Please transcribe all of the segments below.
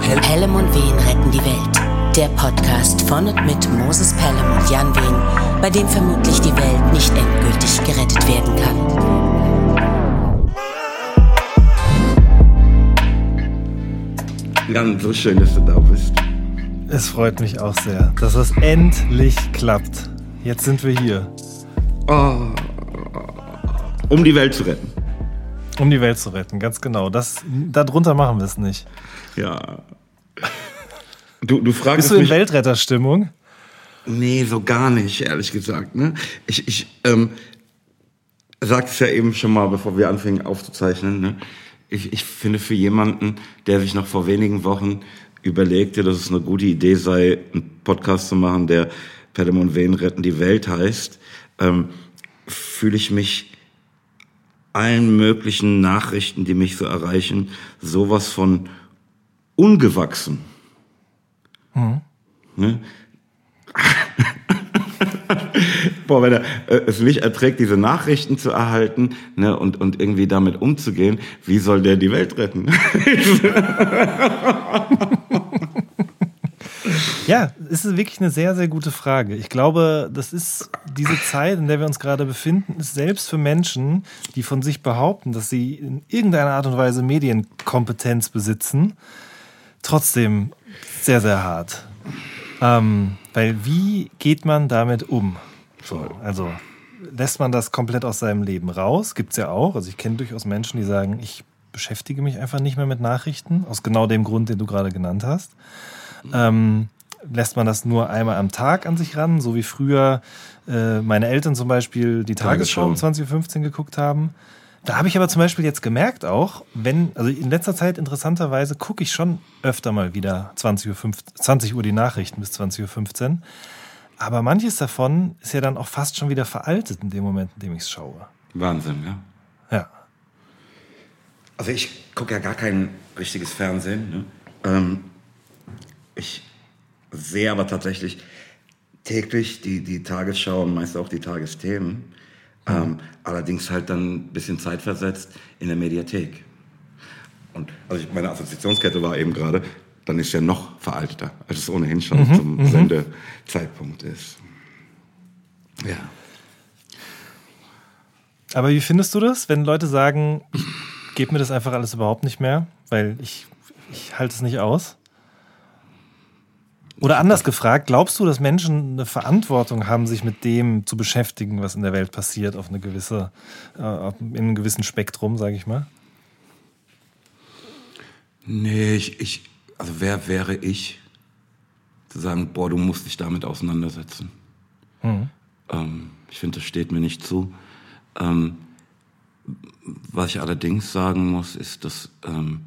Pelham und Wehen retten die Welt. Der Podcast von und mit Moses Pelham und Jan Wehen, bei dem vermutlich die Welt nicht endgültig gerettet werden kann. Jan, so schön, dass du da bist. Es freut mich auch sehr, dass es endlich klappt. Jetzt sind wir hier. Oh, um die Welt zu retten. Um die Welt zu retten, ganz genau. Das, darunter machen wir es nicht. Ja. Du, du fragst Bist du in Weltretterstimmung? Nee, so gar nicht, ehrlich gesagt. Ne? Ich, ich ähm, sagte es ja eben schon mal, bevor wir anfingen aufzuzeichnen. Ne? Ich, ich finde für jemanden, der sich noch vor wenigen Wochen überlegte, dass es eine gute Idee sei, einen Podcast zu machen, der Pelham und Wehen retten die Welt heißt, ähm, fühle ich mich allen möglichen Nachrichten, die mich so erreichen, sowas von ungewachsen. Mhm. Ne? Boah, wenn er äh, es nicht erträgt, diese Nachrichten zu erhalten ne, und, und irgendwie damit umzugehen, wie soll der die Welt retten? Ja, es ist wirklich eine sehr, sehr gute Frage. Ich glaube, das ist diese Zeit, in der wir uns gerade befinden, ist selbst für Menschen, die von sich behaupten, dass sie in irgendeiner Art und Weise Medienkompetenz besitzen, trotzdem sehr, sehr hart. Ähm, weil wie geht man damit um? So, also lässt man das komplett aus seinem Leben raus? Gibt es ja auch. Also ich kenne durchaus Menschen, die sagen, ich beschäftige mich einfach nicht mehr mit Nachrichten, aus genau dem Grund, den du gerade genannt hast. Ähm, lässt man das nur einmal am Tag an sich ran, so wie früher äh, meine Eltern zum Beispiel die Tagesschau um 20.15 Uhr geguckt haben. Da habe ich aber zum Beispiel jetzt gemerkt auch, wenn, also in letzter Zeit interessanterweise gucke ich schon öfter mal wieder 20 Uhr, 15, 20 Uhr die Nachrichten bis 20.15 Uhr. Aber manches davon ist ja dann auch fast schon wieder veraltet in dem Moment, in dem ich es schaue. Wahnsinn, ja. Ja. Also ich gucke ja gar kein richtiges Fernsehen. Ne? Ähm, ich sehe aber tatsächlich täglich die, die Tagesschau und meist auch die Tagesthemen. Mhm. Ähm, allerdings halt dann ein bisschen zeitversetzt in der Mediathek. Und also ich, meine Assoziationskette war eben gerade, dann ist ja noch veralteter, als es ohnehin schon mhm, zum mhm. Sendezeitpunkt ist. Ja. Aber wie findest du das, wenn Leute sagen, ich gebe mir das einfach alles überhaupt nicht mehr, weil ich, ich halte es nicht aus? Oder anders gefragt, glaubst du, dass Menschen eine Verantwortung haben, sich mit dem zu beschäftigen, was in der Welt passiert, auf eine gewisse, äh, in einem gewissen Spektrum, sage ich mal? Nee, ich, ich, also wer wäre ich, zu sagen, boah, du musst dich damit auseinandersetzen. Mhm. Ähm, ich finde, das steht mir nicht zu. Ähm, was ich allerdings sagen muss, ist, dass ähm,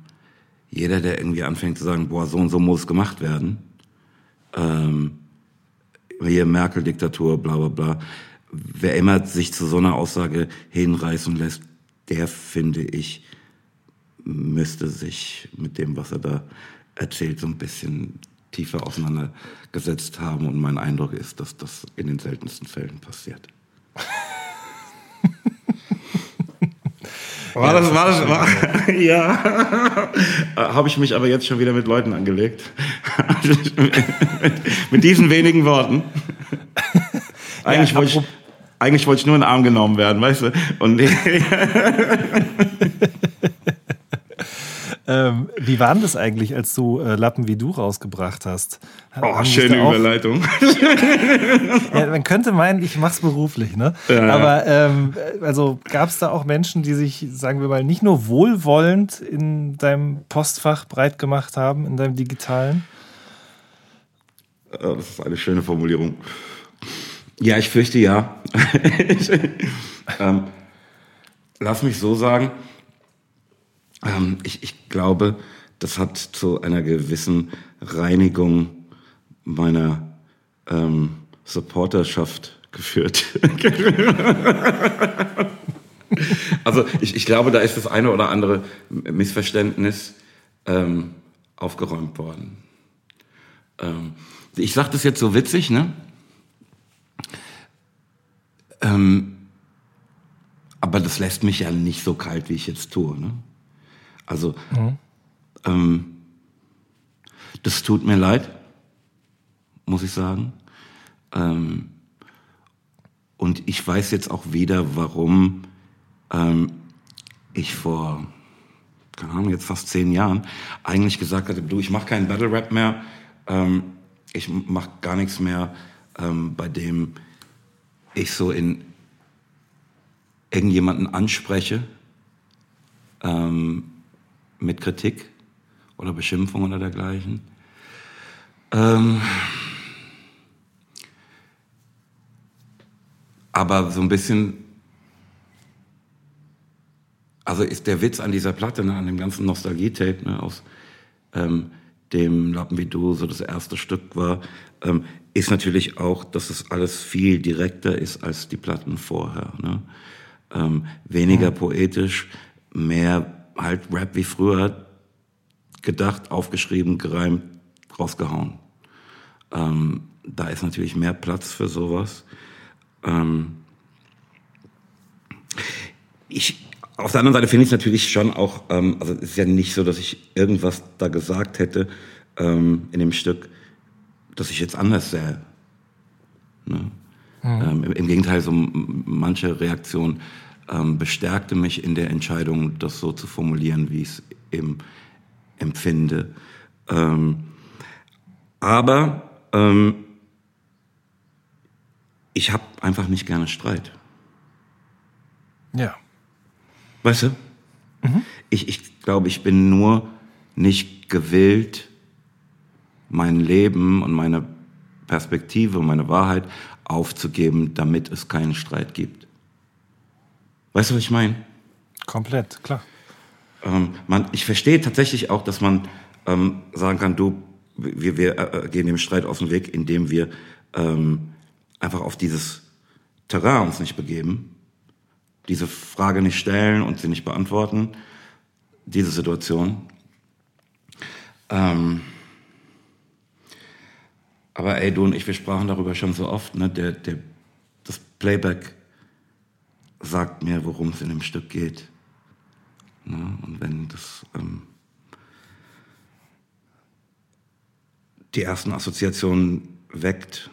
jeder, der irgendwie anfängt zu sagen, boah, so und so muss gemacht werden, ähm, hier Merkel-Diktatur, bla bla bla. Wer immer sich zu so einer Aussage hinreißen lässt, der finde ich, müsste sich mit dem, was er da erzählt, so ein bisschen tiefer auseinandergesetzt haben. Und mein Eindruck ist, dass das in den seltensten Fällen passiert. War das, war das, war, ja. Habe ich mich aber jetzt schon wieder mit Leuten angelegt. mit diesen wenigen Worten. Eigentlich ja, wollte ich, eigentlich wollte ich nur in den Arm genommen werden, weißt du? Und Ähm, wie war denn das eigentlich, als du äh, Lappen wie du rausgebracht hast? Oh, schöne Überleitung. ja, man könnte meinen, ich mach's beruflich, ne? Ja. Aber ähm, also gab es da auch Menschen, die sich, sagen wir mal, nicht nur wohlwollend in deinem Postfach breit gemacht haben, in deinem digitalen? Das ist eine schöne Formulierung. Ja, ich fürchte ja. ähm, lass mich so sagen, ähm, ich, ich glaube, das hat zu einer gewissen Reinigung meiner ähm, Supporterschaft geführt. also ich, ich glaube, da ist das eine oder andere Missverständnis ähm, aufgeräumt worden. Ähm, ich sage das jetzt so witzig, ne? Ähm, aber das lässt mich ja nicht so kalt, wie ich jetzt tue. Ne? Also, mhm. ähm, Das tut mir leid, muss ich sagen. Ähm, und ich weiß jetzt auch wieder, warum ähm, ich vor, keine Ahnung, jetzt fast zehn Jahren eigentlich gesagt hatte, du, ich mache keinen Battle Rap mehr, ähm, ich mache gar nichts mehr, ähm, bei dem ich so in irgendjemanden anspreche ähm, mit Kritik oder Beschimpfung oder dergleichen. Ähm, aber so ein bisschen, also ist der Witz an dieser Platte, ne, an dem ganzen Nostalgie-Tape, ne, aus ähm, dem Lappen wie du so das erste Stück war, ähm, ist natürlich auch, dass es alles viel direkter ist als die Platten vorher. Ne? Ähm, weniger mhm. poetisch, mehr halt Rap wie früher, gedacht, aufgeschrieben, gereimt, rausgehauen. Ähm, da ist natürlich mehr Platz für sowas. Ähm, ich, auf der anderen Seite finde ich es natürlich schon auch, ähm, also es ist ja nicht so, dass ich irgendwas da gesagt hätte ähm, in dem Stück, dass ich jetzt anders sähe. Ne? Mhm. Ähm, im, im, Gegenteil, so manche Reaktion ähm, bestärkte mich in der Entscheidung, das so zu formulieren, wie ich es eben empfinde. Ähm, aber ähm, ich habe einfach nicht gerne Streit. Ja. Weißt du? Mhm. Ich, ich glaube, ich bin nur nicht gewillt, mein Leben und meine Perspektive und meine Wahrheit aufzugeben, damit es keinen Streit gibt. Weißt du, was ich meine? Komplett, klar. Ähm, man, ich verstehe tatsächlich auch, dass man ähm, sagen kann, du, wir, wir äh, gehen dem Streit aus dem Weg, indem wir ähm, einfach auf dieses Terrain uns nicht begeben, diese Frage nicht stellen und sie nicht beantworten, diese Situation. Ähm, aber ey, du und ich, wir sprachen darüber schon so oft, ne? Der, der, das Playback sagt mir, worum es in dem Stück geht. Ne? Und wenn das ähm, die ersten Assoziationen weckt,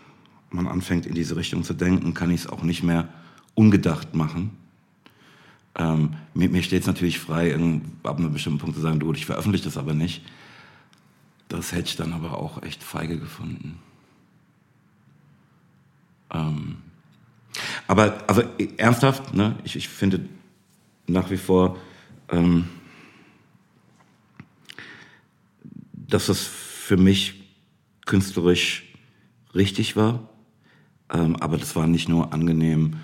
man anfängt in diese Richtung zu denken, kann ich es auch nicht mehr ungedacht machen. Ähm, mir, mir steht es natürlich frei, ab einem bestimmten Punkt zu sagen, du, ich veröffentliche das aber nicht. Das hätte ich dann aber auch echt feige gefunden. Ähm, aber also ernsthaft, ne, ich, ich finde nach wie vor, ähm, dass das für mich künstlerisch richtig war. Ähm, aber das war nicht nur angenehm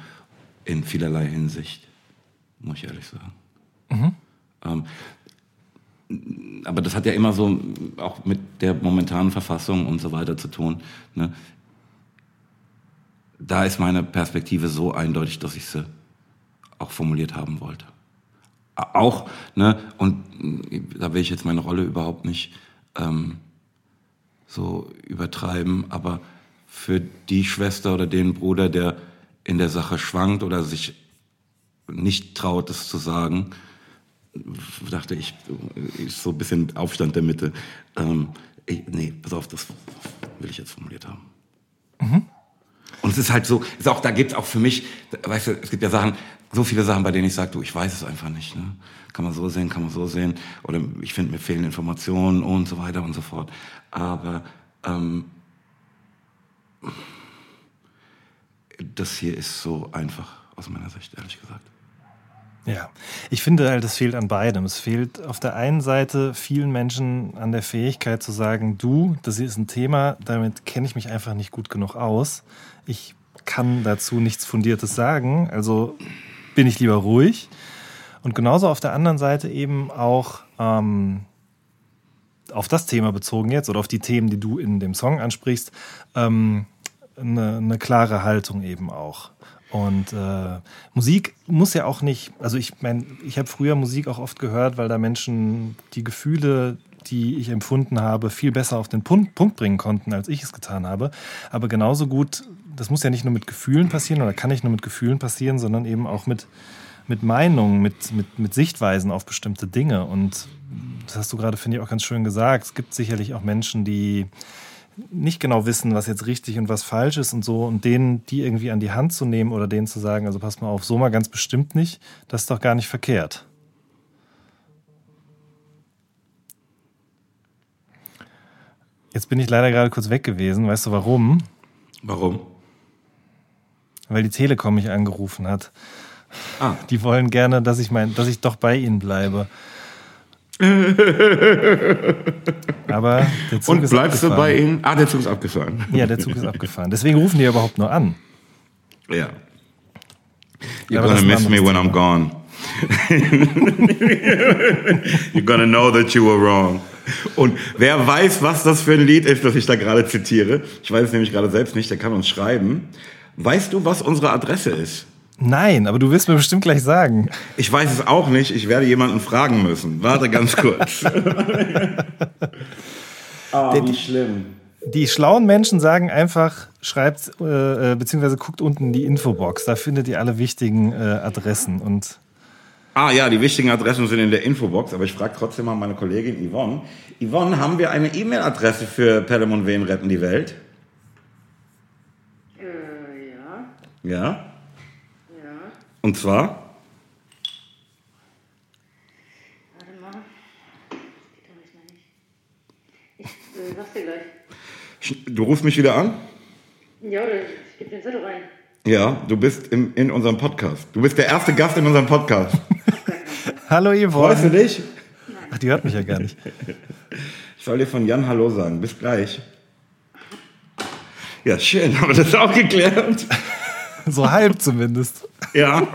in vielerlei Hinsicht, muss ich ehrlich sagen. Mhm. Ähm, aber das hat ja immer so auch mit der momentanen Verfassung und so weiter zu tun. Ne? Da ist meine Perspektive so eindeutig, dass ich sie auch formuliert haben wollte. Auch, ne, und da will ich jetzt meine Rolle überhaupt nicht ähm, so übertreiben, aber für die Schwester oder den Bruder, der in der Sache schwankt oder sich nicht traut, es zu sagen, dachte ich, ist so ein bisschen Aufstand der Mitte. Ähm, ich, nee, pass auf, das will ich jetzt formuliert haben. Mhm. Und es ist halt so, ist auch, da gibt es auch für mich, weißt du, es gibt ja Sachen, so viele Sachen, bei denen ich sage, du, ich weiß es einfach nicht. Ne? Kann man so sehen, kann man so sehen. Oder ich finde, mir fehlen Informationen und so weiter und so fort. Aber ähm, das hier ist so einfach aus meiner Sicht, ehrlich gesagt. Ja, ich finde halt, es fehlt an beidem. Es fehlt auf der einen Seite vielen Menschen an der Fähigkeit zu sagen, du, das hier ist ein Thema, damit kenne ich mich einfach nicht gut genug aus. Ich kann dazu nichts Fundiertes sagen, also bin ich lieber ruhig. Und genauso auf der anderen Seite eben auch ähm, auf das Thema bezogen jetzt oder auf die Themen, die du in dem Song ansprichst, ähm, eine, eine klare Haltung eben auch. Und äh, Musik muss ja auch nicht, also ich meine, ich habe früher Musik auch oft gehört, weil da Menschen die Gefühle, die ich empfunden habe, viel besser auf den Punkt, Punkt bringen konnten, als ich es getan habe. Aber genauso gut, das muss ja nicht nur mit Gefühlen passieren oder kann nicht nur mit Gefühlen passieren, sondern eben auch mit, mit Meinungen, mit, mit, mit Sichtweisen auf bestimmte Dinge. Und das hast du gerade, finde ich, auch ganz schön gesagt. Es gibt sicherlich auch Menschen, die nicht genau wissen, was jetzt richtig und was falsch ist und so, und denen die irgendwie an die Hand zu nehmen oder denen zu sagen, also pass mal auf, so mal ganz bestimmt nicht, das ist doch gar nicht verkehrt. Jetzt bin ich leider gerade kurz weg gewesen. Weißt du warum? Warum? Weil die Telekom mich angerufen hat. Ah. Die wollen gerne, dass ich mein, dass ich doch bei ihnen bleibe. Aber der Zug Und ist bleibst du abgefahren. bei ihnen? Ah, der Zug ist abgefahren. Ja, der Zug ist abgefahren. Deswegen rufen die überhaupt nur an. Ja. You're Aber gonna miss me when I'm gone. You're gonna know that you were wrong. Und wer weiß, was das für ein Lied ist, das ich da gerade zitiere, ich weiß es nämlich gerade selbst nicht, der kann uns schreiben. Weißt du, was unsere Adresse ist? Nein, aber du wirst mir bestimmt gleich sagen. Ich weiß es auch nicht, ich werde jemanden fragen müssen. Warte ganz kurz. Ah, wie schlimm. Die schlauen Menschen sagen einfach, schreibt äh, äh, beziehungsweise guckt unten die Infobox. Da findet ihr alle wichtigen äh, Adressen. Und Ah ja, die wichtigen Adressen sind in der Infobox, aber ich frage trotzdem mal meine Kollegin Yvonne. Yvonne, haben wir eine E-Mail-Adresse für Pelham und Wen retten die Welt? Äh, ja, Ja. Und zwar? Warte mal. Das geht doch nicht mehr nicht. Ich äh, sag's dir gleich. Du rufst mich wieder an? Ja, oder ich gebe den Zettel rein. Ja, du bist im, in unserem Podcast. Du bist der erste Gast in unserem Podcast. hallo Freust du Yvonne. dich? Ach, die hört mich ja gar nicht. Ich soll dir von Jan Hallo sagen. Bis gleich. Ja, schön, haben wir das auch geklärt. So halb zumindest. Ja.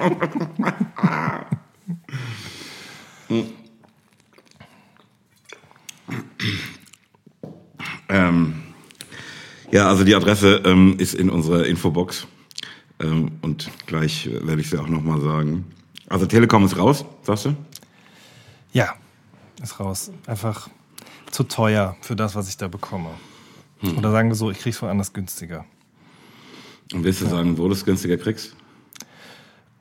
ähm, ja, also die Adresse ähm, ist in unserer Infobox. Ähm, und gleich werde ich sie auch nochmal sagen. Also Telekom ist raus, sagst du? Ja, ist raus. Einfach zu teuer für das, was ich da bekomme. Oder sagen wir so, ich krieg's woanders günstiger. Und willst du sagen, wo du es günstiger kriegst?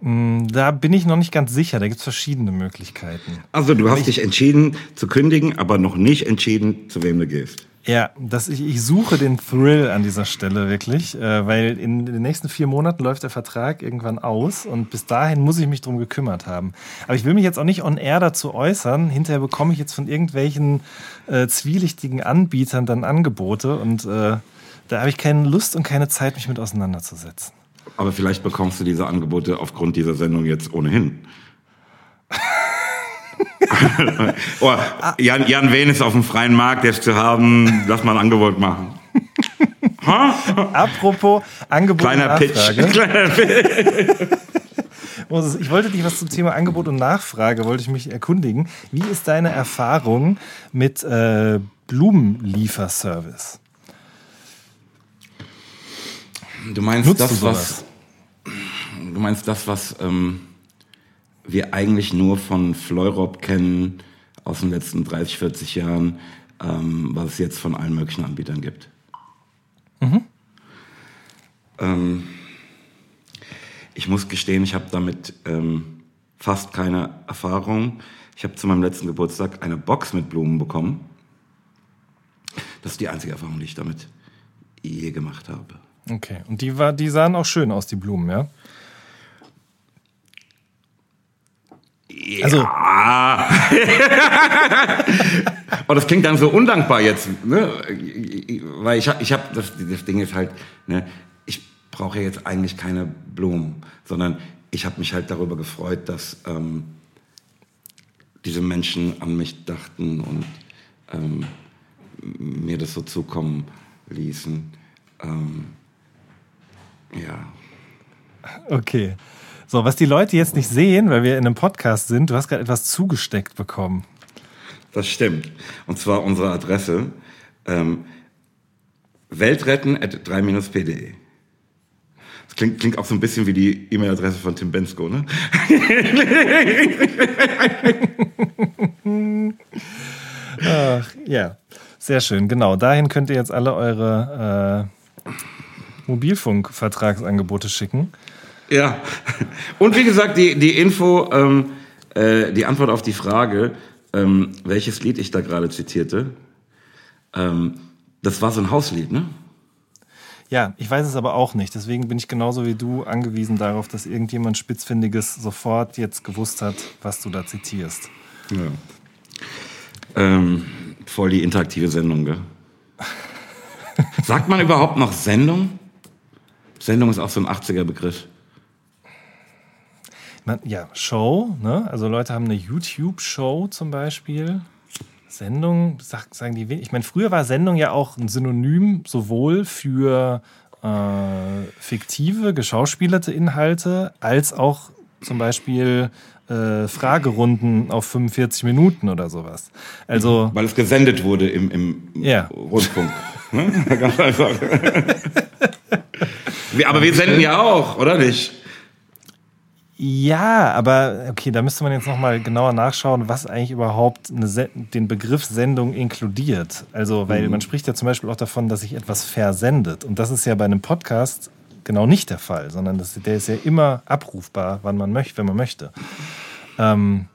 Da bin ich noch nicht ganz sicher. Da gibt's verschiedene Möglichkeiten. Also du hast dich entschieden zu kündigen, aber noch nicht entschieden, zu wem du gehst. Ja, dass ich, ich suche den Thrill an dieser Stelle wirklich, äh, weil in den nächsten vier Monaten läuft der Vertrag irgendwann aus und bis dahin muss ich mich drum gekümmert haben. Aber ich will mich jetzt auch nicht on air dazu äußern. Hinterher bekomme ich jetzt von irgendwelchen äh, zwielichtigen Anbietern dann Angebote und äh, da habe ich keine Lust und keine Zeit, mich mit auseinanderzusetzen. Aber vielleicht bekommst du diese Angebote aufgrund dieser Sendung jetzt ohnehin. oh, Jan, Jan Wen ist auf dem freien Markt, der ist zu haben. Lass mal ein Angebot machen. Apropos Angebot Kleiner und Pitch. Nachfrage. Kleiner Pitch. Moses, ich wollte dich was zum Thema Angebot und Nachfrage, wollte ich mich erkundigen. Wie ist deine Erfahrung mit äh, Blumenlieferservice? Du meinst Nutzt das, was. Du meinst das, was ähm, wir eigentlich nur von Fleurop kennen aus den letzten 30, 40 Jahren, ähm, was es jetzt von allen möglichen Anbietern gibt. Ähm, ich muss gestehen, ich habe damit ähm, fast keine Erfahrung. Ich habe zu meinem letzten Geburtstag eine Box mit Blumen bekommen. Das ist die einzige Erfahrung, die ich damit je gemacht habe. Okay, und die, war, die sahen auch schön aus, die Blumen, ja? Also, Ah. oh, das klingt dann so undankbar jetzt, ne? Weil ich habe, ich hab, das, das Ding ist halt, ne? Ich brauche ja jetzt eigentlich keine Blumen, sondern ich habe mich halt darüber gefreut, dass ähm, diese Menschen an mich dachten und ähm, mir das so zukommen ließen. Ähm, ja. okay. So, was die Leute jetzt nicht sehen, weil wir in einem Podcast sind, du hast gerade etwas zugesteckt bekommen. Das stimmt. Und zwar unsere Adresse ähm, weltretten at 3-p.de. Das klingt, klingt auch so ein bisschen wie die E-Mail-Adresse von Tim Bensko, ne? Ach, ja, sehr schön. Genau, dahin könnt ihr jetzt alle eure äh, Mobilfunkvertragsangebote schicken. Ja. Und wie gesagt, die, die Info, ähm, äh, die Antwort auf die Frage, ähm, welches Lied ich da gerade zitierte. Ähm, das war so ein Hauslied, ne? Ja, ich weiß es aber auch nicht. Deswegen bin ich genauso wie du angewiesen darauf, dass irgendjemand Spitzfindiges sofort jetzt gewusst hat, was du da zitierst. Ja. Ähm, voll die interaktive Sendung, gell? Sagt man überhaupt noch Sendung? Sendung ist auch so ein 80er Begriff. Man, ja, Show, ne? Also Leute haben eine YouTube-Show zum Beispiel. Sendung, sag, sagen die, ich meine, früher war Sendung ja auch ein Synonym sowohl für äh, fiktive, geschauspielerte Inhalte, als auch zum Beispiel äh, Fragerunden auf 45 Minuten oder sowas. Also, Weil es gesendet wurde im, im Ja. Rundfunk. Ne? Ganz einfach. Aber wir senden ja auch, oder nicht? Ja, aber okay, da müsste man jetzt nochmal genauer nachschauen, was eigentlich überhaupt den Begriff Sendung inkludiert. Also, weil man spricht ja zum Beispiel auch davon, dass sich etwas versendet. Und das ist ja bei einem Podcast genau nicht der Fall, sondern das, der ist ja immer abrufbar, wann man möchte, wenn man möchte. Ähm,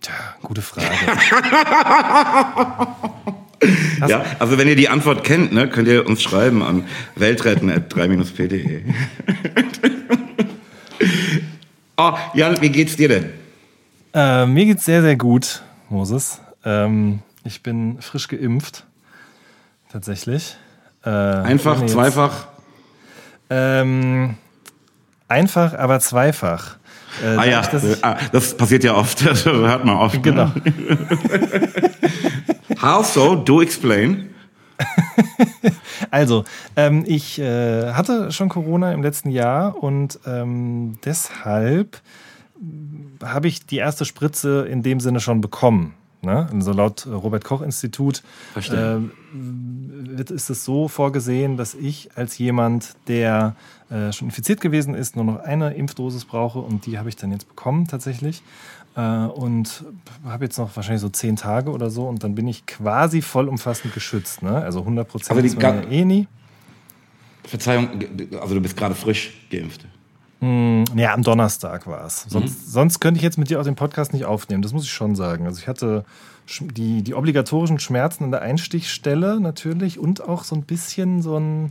tja, gute Frage. Ja, also wenn ihr die Antwort kennt, ne, könnt ihr uns schreiben an weltretten.3-p.de. oh, Jan, wie geht's dir denn? Äh, mir geht's sehr, sehr gut, Moses. Ähm, ich bin frisch geimpft. Tatsächlich. Äh, Einfach, jetzt- zweifach? Ähm, einfach, aber zweifach. Äh, Ah ja, ich- ah, das passiert ja oft, das hört man oft. genau. How so? Do explain. Also, ähm, ich äh, hatte schon Corona im letzten Jahr und ähm, deshalb habe ich die erste Spritze in dem Sinne schon bekommen. Ne? Also laut Robert Koch Institut Verstehe. Ist es so vorgesehen, dass ich als jemand, der äh, schon infiziert gewesen ist, nur noch eine Impfdosis brauche und die habe ich dann jetzt bekommen tatsächlich. Äh, und habe jetzt noch wahrscheinlich so zehn Tage oder so und dann bin ich quasi vollumfassend geschützt. Ne? Also 100 Prozent Aber die ist man ja eh nie. Verzeihung, also du bist gerade frisch geimpft. Ja, am Donnerstag war es. Sonst, sonst könnte ich jetzt mit dir auch den Podcast nicht aufnehmen. Das muss ich schon sagen. Also ich hatte die, die obligatorischen Schmerzen an der Einstichstelle natürlich und auch so ein bisschen so ein,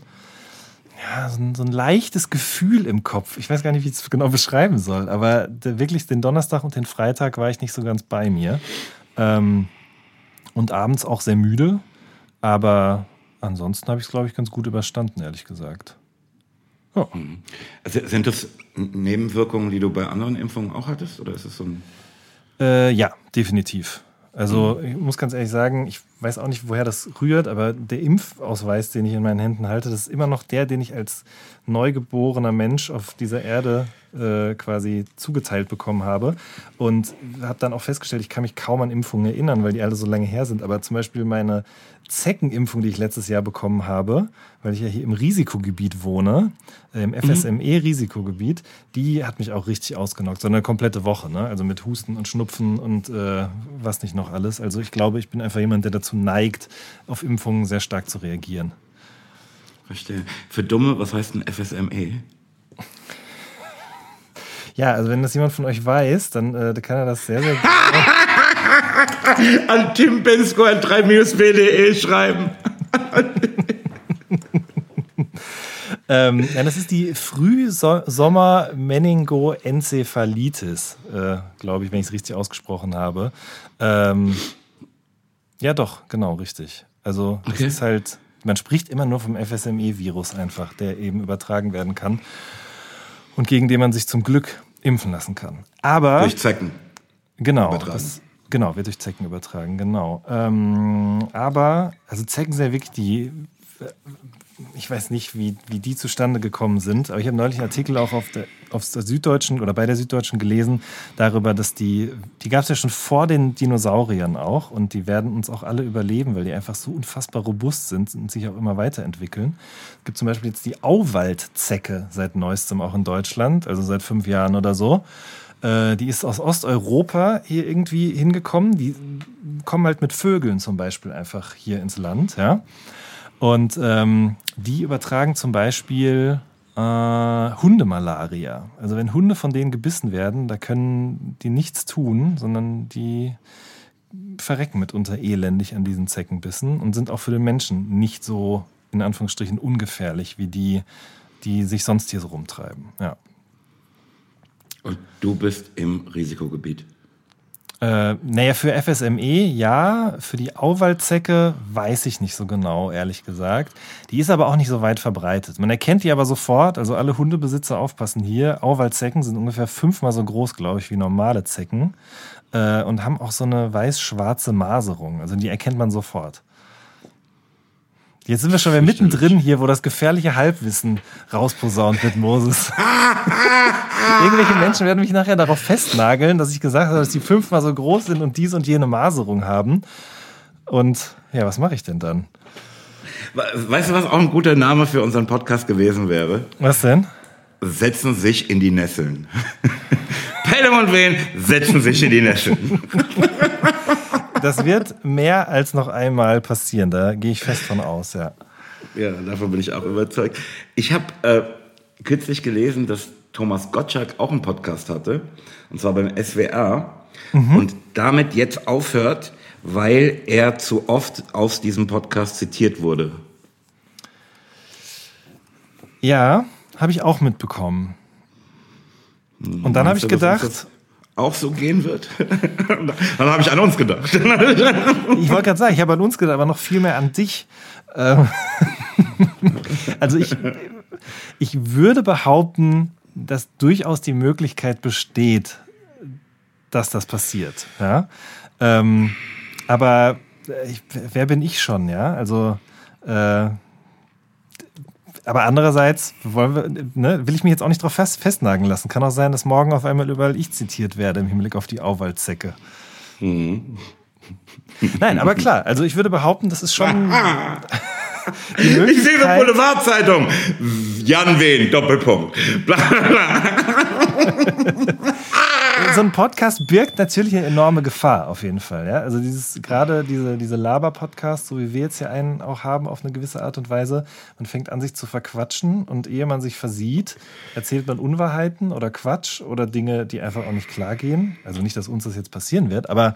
ja, so ein, so ein leichtes Gefühl im Kopf. Ich weiß gar nicht, wie ich es genau beschreiben soll, aber der, wirklich den Donnerstag und den Freitag war ich nicht so ganz bei mir. Ähm, und abends auch sehr müde. Aber ansonsten habe ich es, glaube ich, ganz gut überstanden, ehrlich gesagt. Ja. Also Sind das Nebenwirkungen, die du bei anderen Impfungen auch hattest? Oder ist es so ein. Äh, ja, definitiv. Also ich muss ganz ehrlich sagen, ich weiß auch nicht, woher das rührt, aber der Impfausweis, den ich in meinen Händen halte, das ist immer noch der, den ich als neugeborener Mensch auf dieser Erde äh, quasi zugeteilt bekommen habe. Und habe dann auch festgestellt, ich kann mich kaum an Impfungen erinnern, weil die alle so lange her sind. Aber zum Beispiel meine Zeckenimpfung, die ich letztes Jahr bekommen habe, weil ich ja hier im Risikogebiet wohne, im FSME-Risikogebiet, die hat mich auch richtig ausgenockt. So eine komplette Woche, ne? Also mit Husten und Schnupfen und äh, was nicht noch alles. Also ich glaube, ich bin einfach jemand, der dazu neigt, auf Impfungen sehr stark zu reagieren. Verstehe. Für Dumme, was heißt ein FSME? Ja, also wenn das jemand von euch weiß, dann äh, kann er das sehr, sehr gut. An Tim Bensko an 3-p.de schreiben. ähm, ja, das ist die Frühsommer-Meningoenzephalitis, äh, glaube ich, wenn ich es richtig ausgesprochen habe. Ähm, ja, doch, genau, richtig. Also, das Okay. ist halt, man spricht immer nur vom FSME-Virus einfach, der eben übertragen werden kann und gegen den man sich zum Glück impfen lassen kann. Aber. Durch Zecken. Genau. übertragen. Das, genau, wird durch Zecken übertragen, genau. Ähm, aber, also Zecken sind ja wirklich die, ich weiß nicht, wie, wie die zustande gekommen sind, aber ich habe neulich einen Artikel auch auf der, auf der Süddeutschen oder bei der Süddeutschen gelesen, darüber, dass die, die gab es ja schon vor den Dinosauriern auch und die werden uns auch alle überleben, weil die einfach so unfassbar robust sind und sich auch immer weiterentwickeln. Es gibt zum Beispiel jetzt die Auwaldzecke seit neuestem auch in Deutschland, also seit fünf Jahren oder so. Äh, die ist aus Osteuropa hier irgendwie hingekommen. Die kommen halt mit Vögeln zum Beispiel einfach hier ins Land, ja. Und ähm, die übertragen zum Beispiel äh, Hundemalaria. Also wenn Hunde von denen gebissen werden, da können die nichts tun, sondern die verrecken mitunter elendig an diesen Zeckenbissen und sind auch für den Menschen nicht so, in Anführungsstrichen, ungefährlich wie die, die sich sonst hier so rumtreiben. Ja. Und du bist im Risikogebiet. Äh, naja, für FSME ja, für die Auwaldzecke weiß ich nicht so genau, ehrlich gesagt. Die ist aber auch nicht so weit verbreitet. Man erkennt die aber sofort, also alle Hundebesitzer aufpassen hier. Auwaldzecken sind ungefähr fünfmal so groß, glaube ich, wie normale Zecken äh, und haben auch so eine weiß-schwarze Maserung. Also die erkennt man sofort. Jetzt sind wir schon wieder mittendrin hier, wo das gefährliche Halbwissen rausposaunt wird, Moses. Irgendwelche Menschen werden mich nachher darauf festnageln, dass ich gesagt habe, dass die fünfmal so groß sind und dies und jene Maserung haben. Und ja, was mache ich denn dann? Weißt du, was auch ein guter Name für unseren Podcast gewesen wäre? Was denn? Setzen sich in die Nesseln. Pelham und Wehen setzen sich in die Nesseln. Das wird mehr als noch einmal passieren, da gehe ich fest von aus, ja. Ja, davon bin ich auch überzeugt. Ich habe äh, kürzlich gelesen, dass Thomas Gottschalk auch einen Podcast hatte, und zwar beim SWR, mhm. und damit jetzt aufhört, weil er zu oft aus diesem Podcast zitiert wurde. Ja, habe ich auch mitbekommen. Und dann habe ich gedacht, auch so gehen wird. Dann habe ich an uns gedacht. ich wollte gerade sagen, ich habe an uns gedacht, aber noch viel mehr an dich. Ähm, also ich, ich würde behaupten, dass durchaus die Möglichkeit besteht, dass das passiert. Ja? Ähm, aber ich, wer bin ich schon, ja? Also äh, aber andererseits wollen wir, ne, will ich mich jetzt auch nicht darauf fest, festnageln lassen. Kann auch sein, dass morgen auf einmal überall ich zitiert werde im Hinblick auf die Auwaldzecke. Mhm. Nein, aber klar, also ich würde behaupten, das ist schon. ich sehe eine Boulevardzeitung. Jan Wehn, Doppelpunkt. Bla, bla. so ein Podcast birgt natürlich eine enorme Gefahr, auf jeden Fall. Ja? Also dieses, gerade diese, diese Laber-Podcasts, so wie wir jetzt hier einen auch haben, auf eine gewisse Art und Weise, man fängt an, sich zu verquatschen und ehe man sich versieht, erzählt man Unwahrheiten oder Quatsch oder Dinge, die einfach auch nicht klar gehen. Also nicht, dass uns das jetzt passieren wird, aber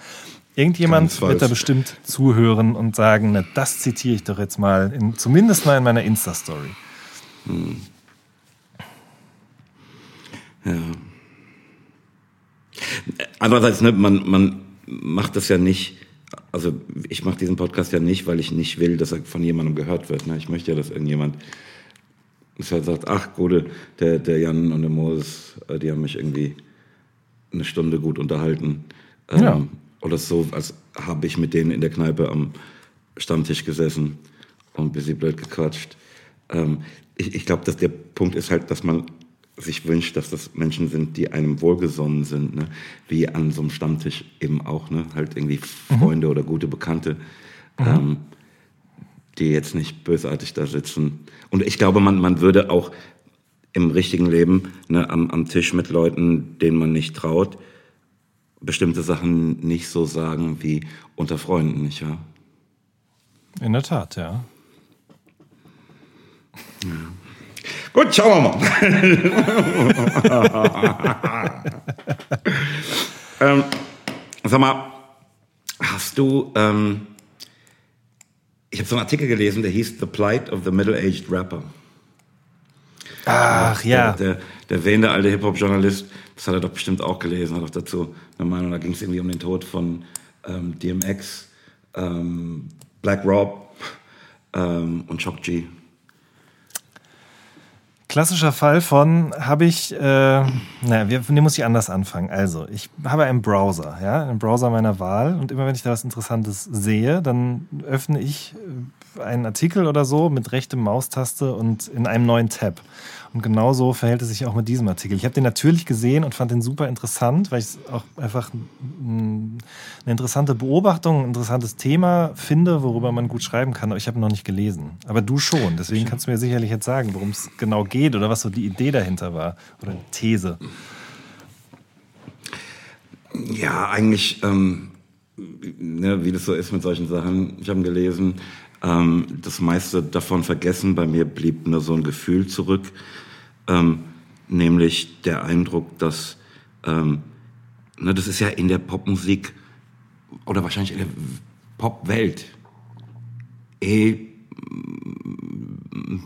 irgendjemand wird da bestimmt zuhören und sagen, na, das zitiere ich doch jetzt mal, in, zumindest mal in meiner Insta-Story. Hm. Ja. Andererseits, ne, man, man macht das ja nicht, also ich mache diesen Podcast ja nicht, weil ich nicht will, dass er von jemandem gehört wird. Ne? Ich möchte ja, dass irgendjemand halt sagt, ach Gute, der, der Jan und der Moses, äh, die haben mich irgendwie eine Stunde gut unterhalten. Ähm, ja. Oder so, als habe ich mit denen in der Kneipe am Stammtisch gesessen und ein bisschen blöd gequatscht. Ähm, ich ich glaube, dass der Punkt ist halt, dass man sich wünscht, dass das Menschen sind, die einem wohlgesonnen sind, ne? wie an so einem Stammtisch eben auch, ne? halt irgendwie mhm. Freunde oder gute Bekannte, mhm. ähm, die jetzt nicht bösartig da sitzen. Und ich glaube, man, man würde auch im richtigen Leben ne, am, am Tisch mit Leuten, denen man nicht traut, bestimmte Sachen nicht so sagen wie unter Freunden, nicht wahr? In der Tat, ja. ja. Gut, schauen wir mal. ähm, sag mal, hast du, ähm, ich habe so einen Artikel gelesen, der hieß The Plight of the Middle-Aged Rapper. Ach ja. Der, der, der der alte Hip-Hop-Journalist, das hat er doch bestimmt auch gelesen, hat auch dazu eine Meinung. Da ging es irgendwie um den Tod von ähm, DMX, ähm, Black Rob ähm, und Shock G. Klassischer Fall von, habe ich, äh, naja, wir, den muss ich anders anfangen. Also, ich habe einen Browser, ja, einen Browser meiner Wahl und immer wenn ich da was Interessantes sehe, dann öffne ich äh, einen Artikel oder so mit rechtem Maustaste und in einem neuen Tab. Und genauso verhält es sich auch mit diesem Artikel. Ich habe den natürlich gesehen und fand den super interessant, weil ich es auch einfach eine interessante Beobachtung, ein interessantes Thema finde, worüber man gut schreiben kann. Aber ich habe ihn noch nicht gelesen. Aber du schon. Deswegen kannst du mir sicherlich jetzt sagen, worum es genau geht oder was so die Idee dahinter war oder die These. Ja, eigentlich, ähm, ne, wie das so ist mit solchen Sachen. Ich habe gelesen, ähm, das meiste davon vergessen. Bei mir blieb nur so ein Gefühl zurück ähm, nämlich der Eindruck, dass, ähm, ne, das ist ja in der Popmusik oder wahrscheinlich in der Popwelt eh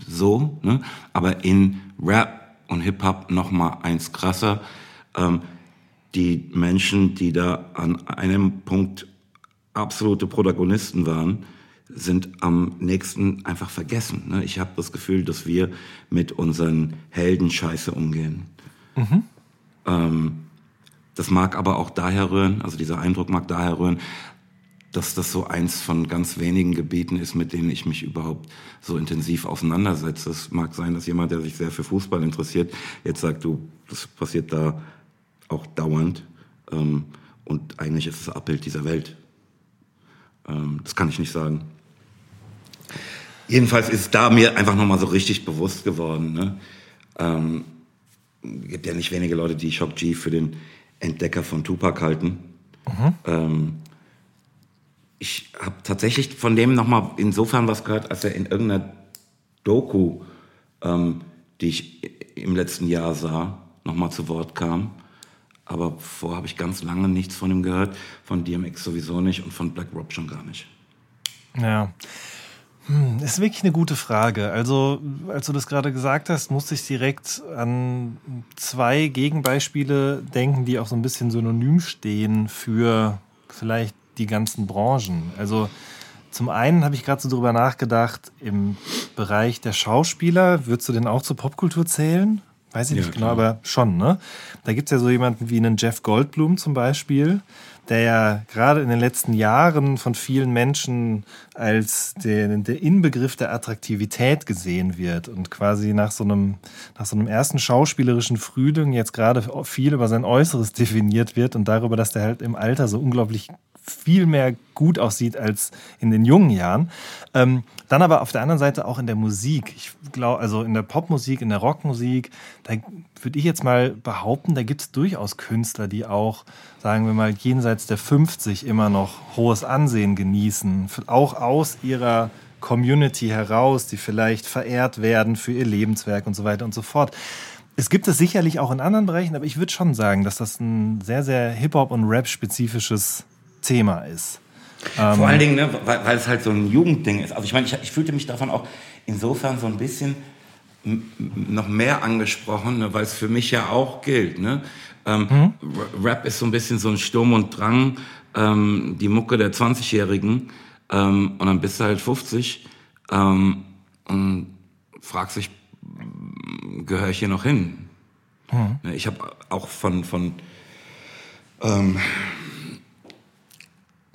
so, ne? aber in Rap und Hip-Hop noch mal eins krasser. Ähm, die Menschen, die da an einem Punkt absolute Protagonisten waren, sind am nächsten einfach vergessen. Ne? Ich habe das Gefühl, dass wir mit unseren Helden scheiße umgehen. Mhm. Ähm, das mag aber auch daher rühren, also dieser Eindruck mag daher rühren, dass das so eins von ganz wenigen Gebieten ist, mit denen ich mich überhaupt so intensiv auseinandersetze. Es mag sein, dass jemand, der sich sehr für Fußball interessiert, jetzt sagt, du, das passiert da auch dauernd. Ähm, und eigentlich ist es Abbild dieser Welt. Ähm, das kann ich nicht sagen. Jedenfalls ist da mir einfach nochmal so richtig bewusst geworden. Ne? Ähm, gibt ja nicht wenige Leute, die Shock G für den Entdecker von Tupac halten. Mhm. Ähm, ich habe tatsächlich von dem nochmal insofern was gehört, als er in irgendeiner Doku, ähm, die ich im letzten Jahr sah, nochmal zu Wort kam. Aber vorher habe ich ganz lange nichts von ihm gehört, von DMX sowieso nicht und von Black Rob schon gar nicht. Ja. Hm, ist wirklich eine gute Frage. Also, als du das gerade gesagt hast, musste ich direkt an zwei Gegenbeispiele denken, die auch so ein bisschen synonym stehen für vielleicht die ganzen Branchen. Also, zum einen habe ich gerade so drüber nachgedacht, im Bereich der Schauspieler, würdest du denn auch zur Popkultur zählen? Weiß ich ja, nicht genau, aber schon, ne? Da gibt es ja so jemanden wie einen Jeff Goldblum zum Beispiel, der ja gerade in den letzten Jahren von vielen Menschen als der, der Inbegriff der Attraktivität gesehen wird und quasi nach so einem, nach so einem ersten schauspielerischen Frühling jetzt gerade viel über sein Äußeres definiert wird und darüber, dass der halt im Alter so unglaublich viel mehr gut aussieht als in den jungen Jahren. Ähm, dann aber auf der anderen Seite auch in der Musik. Ich glaube, also in der Popmusik, in der Rockmusik, da würde ich jetzt mal behaupten, da gibt es durchaus Künstler, die auch, sagen wir mal, jenseits der 50 immer noch hohes Ansehen genießen. Auch aus ihrer Community heraus, die vielleicht verehrt werden für ihr Lebenswerk und so weiter und so fort. Es gibt es sicherlich auch in anderen Bereichen, aber ich würde schon sagen, dass das ein sehr, sehr Hip-Hop- und Rap-spezifisches Thema ist. Vor ähm, allen Dingen, ne, weil, weil, es halt so ein Jugendding ist. Also ich meine, ich, ich fühlte mich davon auch insofern so ein bisschen noch mehr angesprochen, ne, weil es für mich ja auch gilt. Ne? Ähm, mhm. Rap ist so ein bisschen so ein Sturm und Drang, ähm, die Mucke der 20-Jährigen ähm, und dann bist du halt 50 ähm, und fragst dich, gehöre ich hier noch hin? Mhm. Ne, ich habe auch von, von ähm,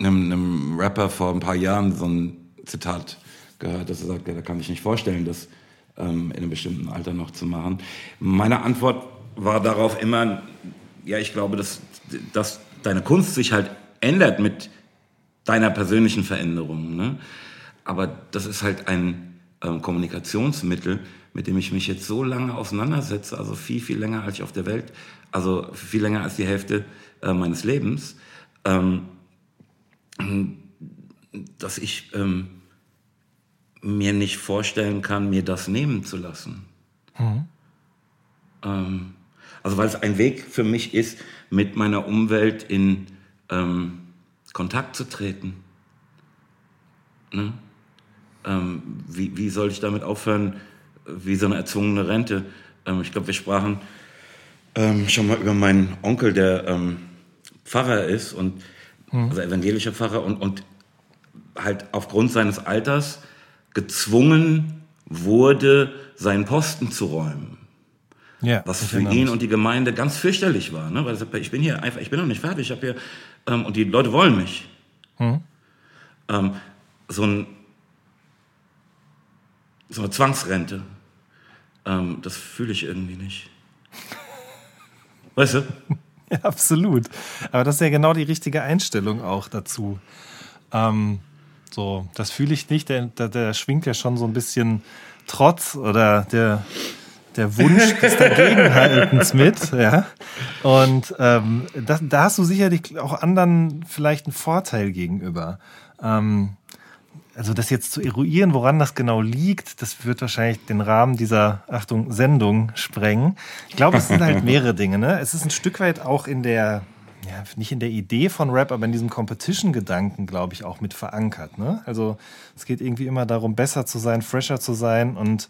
einem, einem Rapper vor ein paar Jahren so ein Zitat gehört, dass er sagt, ja, da kann ich nicht vorstellen, das ähm, in einem bestimmten Alter noch zu machen. Meine Antwort war darauf immer, ja, ich glaube, dass, dass deine Kunst sich halt ändert mit deiner persönlichen Veränderung. Ne? Aber das ist halt ein ähm, Kommunikationsmittel, mit dem ich mich jetzt so lange auseinandersetze, also viel, viel länger als ich auf der Welt, also viel länger als die Hälfte äh, meines Lebens. Ähm, dass ich ähm, mir nicht vorstellen kann, mir das nehmen zu lassen. Mhm. Ähm, also weil es ein Weg für mich ist, mit meiner Umwelt in ähm, Kontakt zu treten. Ne? Ähm, wie, wie soll ich damit aufhören, wie so eine erzwungene Rente? Ähm, ich glaube, wir sprachen ähm, schon mal über meinen Onkel, der Pfarrer ist und mhm. also evangelischer Pfarrer und, und halt aufgrund seines Alters gezwungen wurde, seinen Posten zu räumen. Ja, was für ihn und die Gemeinde ganz fürchterlich war, ne? weil er sagt, ich bin hier einfach, ich bin noch nicht fertig, ich habe hier ähm, und die Leute wollen mich. Mhm. Ähm, so, ein, so eine Zwangsrente, ähm, das fühle ich irgendwie nicht. Weißt du? Ja, absolut. Aber das ist ja genau die richtige Einstellung auch dazu. Ähm, so, das fühle ich nicht. Der, der, der, schwingt ja schon so ein bisschen Trotz oder der, der Wunsch des Dagegenhaltens mit. Ja. Und ähm, das, da hast du sicherlich auch anderen vielleicht einen Vorteil gegenüber. Ähm, also das jetzt zu eruieren, woran das genau liegt, das wird wahrscheinlich den Rahmen dieser, Achtung, Sendung sprengen. Ich glaube, es sind halt mehrere Dinge. Ne? Es ist ein Stück weit auch in der ja, nicht in der Idee von Rap, aber in diesem Competition-Gedanken, glaube ich, auch mit verankert. Ne? Also es geht irgendwie immer darum, besser zu sein, fresher zu sein und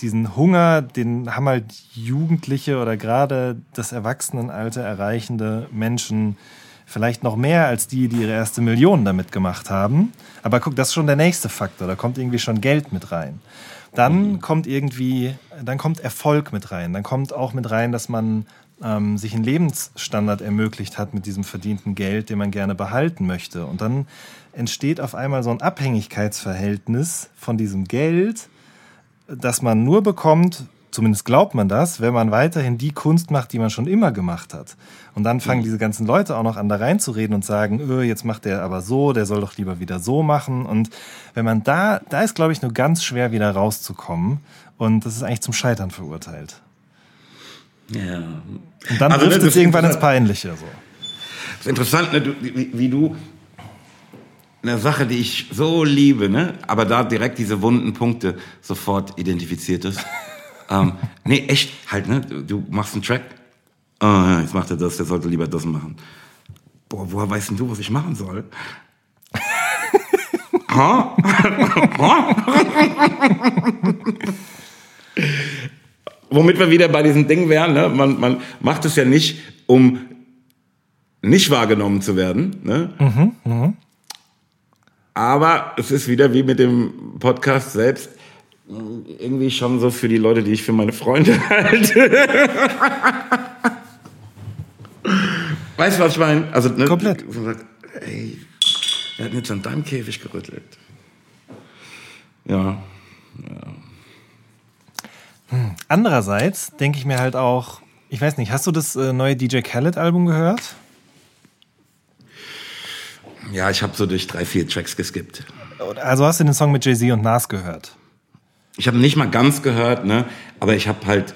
diesen Hunger, den haben halt Jugendliche oder gerade das Erwachsenenalter erreichende Menschen vielleicht noch mehr als die, die ihre erste Million damit gemacht haben. Aber guck, das ist schon der nächste Faktor. Da kommt irgendwie schon Geld mit rein. Dann mhm. kommt irgendwie, dann kommt Erfolg mit rein. Dann kommt auch mit rein, dass man ähm, sich einen Lebensstandard ermöglicht hat mit diesem verdienten Geld, den man gerne behalten möchte. Und dann entsteht auf einmal so ein Abhängigkeitsverhältnis von diesem Geld, das man nur bekommt, zumindest glaubt man das, wenn man weiterhin die Kunst macht, die man schon immer gemacht hat. Und dann fangen diese ganzen Leute auch noch an, da reinzureden und sagen, öh, jetzt macht der aber so, der soll doch lieber wieder so machen. Und wenn man da, da ist, glaube ich, nur ganz schwer wieder rauszukommen. Und das ist eigentlich zum Scheitern verurteilt. Ja. Und dann trifft es irgendwann ins Peinliche. So. Das ist interessant, ne, du, wie, wie, du eine Sache, die ich so liebe, ne, aber da direkt diese wunden Punkte sofort identifiziert ist. ähm, nee, echt, halt, ne, du machst einen Track, oh, ja, jetzt macht er das, der sollte lieber das machen. Boah, woher weißt denn du, was ich machen soll? ha? womit wir wieder bei diesem Ding wären, ne? man, man macht es ja nicht, um nicht wahrgenommen zu werden. Ne? Mhm, mh. Aber es ist wieder wie mit dem Podcast selbst irgendwie schon so für die Leute, die ich für meine Freunde halte. Weißt du, was ich meine? Also, ne, Komplett. Ey, er hat jetzt an deinem Käfig gerüttelt. Ja. ja. Andererseits denke ich mir halt auch, ich weiß nicht, hast du das äh, neue DJ Khaled-Album gehört? Ja, ich habe so durch drei, vier Tracks geskippt. Also hast du den Song mit Jay-Z und Nas gehört? Ich habe nicht mal ganz gehört, ne? aber ich habe halt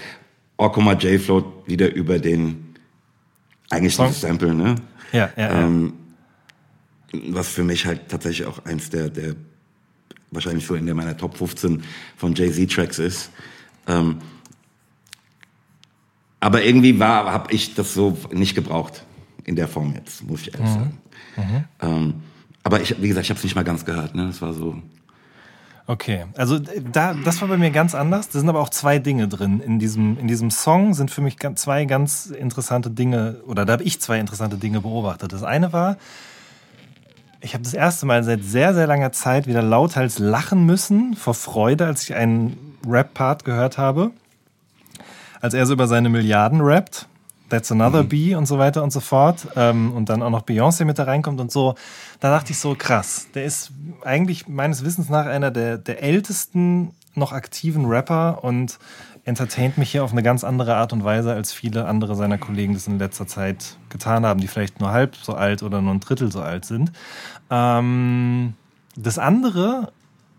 Orkoma J-Float wieder über den eigentlich Song? Sample, ne? Ja, ja, ähm, ja. Was für mich halt tatsächlich auch eins der, der wahrscheinlich so in der meiner Top 15 von Jay-Z-Tracks ist. Ähm, aber irgendwie war, habe ich das so nicht gebraucht in der Form jetzt, muss ich ehrlich mhm. sagen. Mhm. Ähm, aber ich, wie gesagt, ich habe es nicht mal ganz gehört. Ne? Das war so. Okay, also da, das war bei mir ganz anders. Da sind aber auch zwei Dinge drin. In diesem, in diesem Song sind für mich zwei ganz interessante Dinge, oder da habe ich zwei interessante Dinge beobachtet. Das eine war, ich habe das erste Mal seit sehr, sehr langer Zeit wieder lauthals lachen müssen vor Freude, als ich einen Rap-Part gehört habe. Als er so über seine Milliarden rappt. That's Another mhm. Bee und so weiter und so fort. Ähm, und dann auch noch Beyoncé mit da reinkommt und so. Da dachte ich so, krass. Der ist eigentlich meines Wissens nach einer der, der ältesten noch aktiven Rapper und entertaint mich hier auf eine ganz andere Art und Weise, als viele andere seiner Kollegen das in letzter Zeit getan haben, die vielleicht nur halb so alt oder nur ein Drittel so alt sind. Ähm, das andere,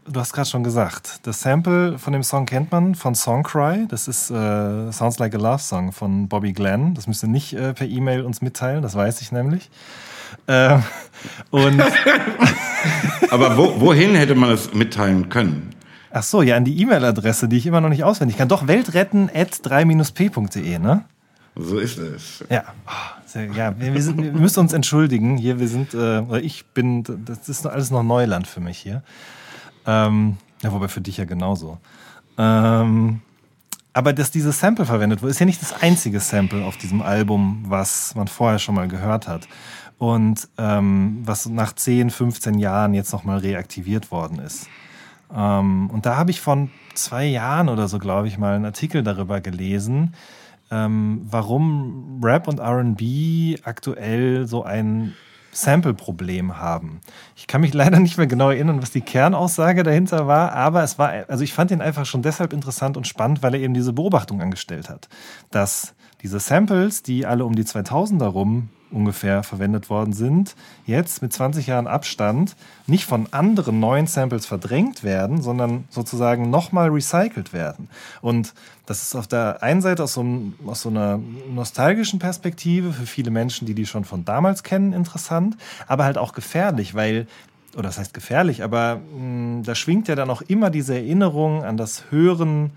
du hast gerade schon gesagt, das Sample von dem Song kennt man von Songcry. Das ist äh, Sounds Like a Love Song von Bobby Glenn. Das müsst ihr nicht äh, per E-Mail uns mitteilen, das weiß ich nämlich. Ähm, und Aber wo, wohin hätte man es mitteilen können? Ach so, ja, an die E-Mail-Adresse, die ich immer noch nicht auswendig kann. Doch, weltretten.3-p.de, ne? So ist es. Ja, oh, ja wir, sind, wir, müssen uns entschuldigen. Hier, wir sind, äh, oder ich bin, das ist alles noch Neuland für mich hier. Ähm, ja, wobei für dich ja genauso. Ähm, aber dass dieses Sample verwendet wurde, ist ja nicht das einzige Sample auf diesem Album, was man vorher schon mal gehört hat. Und ähm, was nach 10, 15 Jahren jetzt nochmal reaktiviert worden ist. Ähm, und da habe ich von zwei Jahren oder so, glaube ich, mal einen Artikel darüber gelesen, ähm, warum Rap und RB aktuell so ein Sample-Problem haben. Ich kann mich leider nicht mehr genau erinnern, was die Kernaussage dahinter war, aber es war, also ich fand ihn einfach schon deshalb interessant und spannend, weil er eben diese Beobachtung angestellt hat, dass diese Samples, die alle um die 2000er rum ungefähr verwendet worden sind, jetzt mit 20 Jahren Abstand nicht von anderen neuen Samples verdrängt werden, sondern sozusagen nochmal recycelt werden. Und das ist auf der einen Seite aus so, aus so, einer nostalgischen Perspektive für viele Menschen, die die schon von damals kennen, interessant, aber halt auch gefährlich, weil oder das heißt gefährlich, aber mh, da schwingt ja dann auch immer diese Erinnerung an das Hören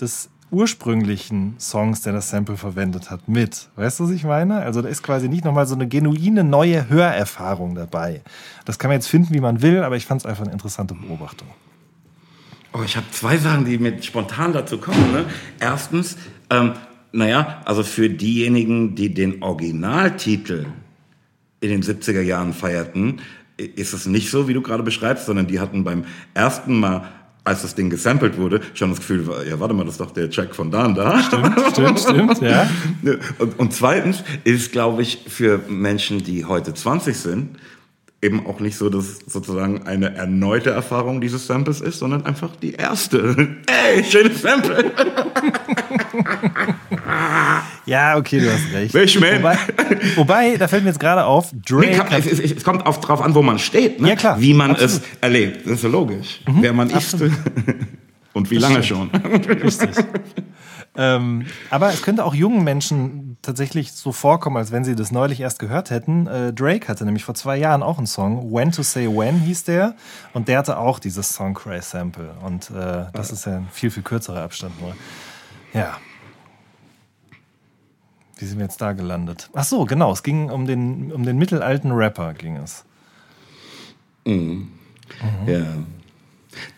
des ursprünglichen Songs, der das Sample verwendet hat, mit. Weißt du, was ich meine? Also da ist quasi nicht nochmal so eine genuine neue Hörerfahrung dabei. Das kann man jetzt finden, wie man will, aber ich fand es einfach eine interessante Beobachtung. Oh, ich habe zwei Sachen, die mir spontan dazu kommen. Ne? Erstens, ähm, naja, also für diejenigen, die den Originaltitel in den 70er Jahren feierten, ist es nicht so, wie du gerade beschreibst, sondern die hatten beim ersten Mal als das Ding gesampelt wurde, schon das Gefühl, ja, warte mal, das ist doch der Track von da und da. Stimmt, stimmt, stimmt, ja. Und, und zweitens ist, glaube ich, für Menschen, die heute 20 sind, eben auch nicht so, dass sozusagen eine erneute Erfahrung dieses Samples ist, sondern einfach die erste. Ey, schönes Sample. ja, okay, du hast recht. Welch man? Wobei, wobei, da fällt mir jetzt gerade auf, Drake. Nee, kann, es, es, es, kommt auf, drauf an, wo man steht, ne? Ja, klar. wie man Absolut. es erlebt. Das ist ja logisch. Wer man ist und wie lange schon. Richtig. ähm, aber es könnte auch jungen Menschen tatsächlich so vorkommen, als wenn sie das neulich erst gehört hätten. Äh, Drake hatte nämlich vor zwei Jahren auch einen Song, When to Say When hieß der, und der hatte auch dieses Song Cray Sample. Und äh, das ist ja ein viel, viel kürzerer Abstand nur. Ja. Wie sind wir jetzt da gelandet? Ach so, genau, es ging um den, um den mittelalten Rapper, ging es. Ja.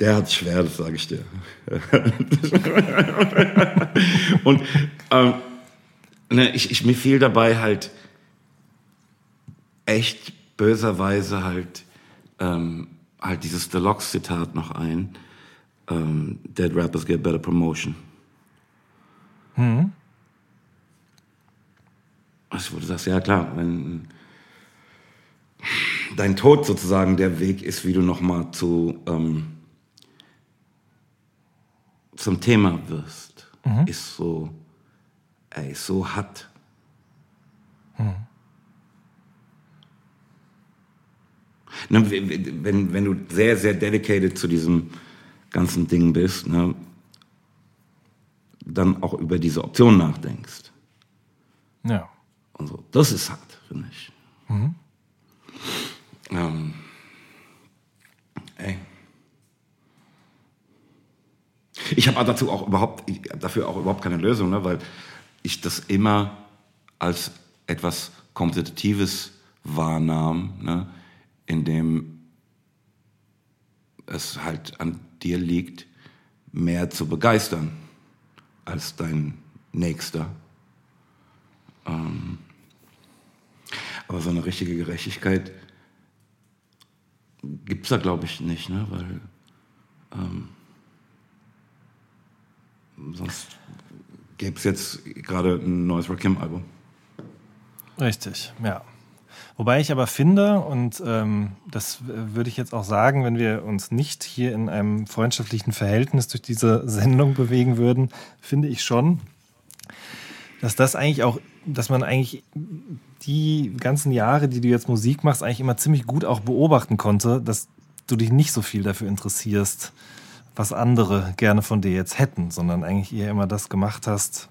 Der hat schwer, das sage ich dir. und ähm, ne, ich, ich, mir fiel dabei halt echt böserweise halt, ähm, halt dieses Deluxe-Zitat noch ein. Ähm, Dead rappers get better promotion. Also, wo du sagst, ja klar, wenn dein Tod sozusagen der Weg ist, wie du nochmal zu ähm, zum Thema wirst, ist so, ey, so hart. Ne, wenn, wenn du sehr, sehr dedicated zu diesem ganzen Ding bist, ne, dann auch über diese Option nachdenkst. Ja. Und so. Das ist hart, finde ich. Ähm, ey. Ich habe dazu auch überhaupt, dafür auch überhaupt keine Lösung, ne, weil ich das immer als etwas Kompetitives wahrnahm, ne, in dem es halt an dir liegt, mehr zu begeistern als dein Nächster. Ähm, aber so eine richtige Gerechtigkeit gibt es da, glaube ich, nicht, ne? weil ähm, sonst gäbe es jetzt gerade ein neues Rakim-Album. Richtig, ja. Wobei ich aber finde, und ähm, das würde ich jetzt auch sagen, wenn wir uns nicht hier in einem freundschaftlichen Verhältnis durch diese Sendung bewegen würden, finde ich schon, dass das eigentlich auch, dass man eigentlich die ganzen Jahre, die du jetzt Musik machst, eigentlich immer ziemlich gut auch beobachten konnte, dass du dich nicht so viel dafür interessierst, was andere gerne von dir jetzt hätten, sondern eigentlich eher immer das gemacht hast,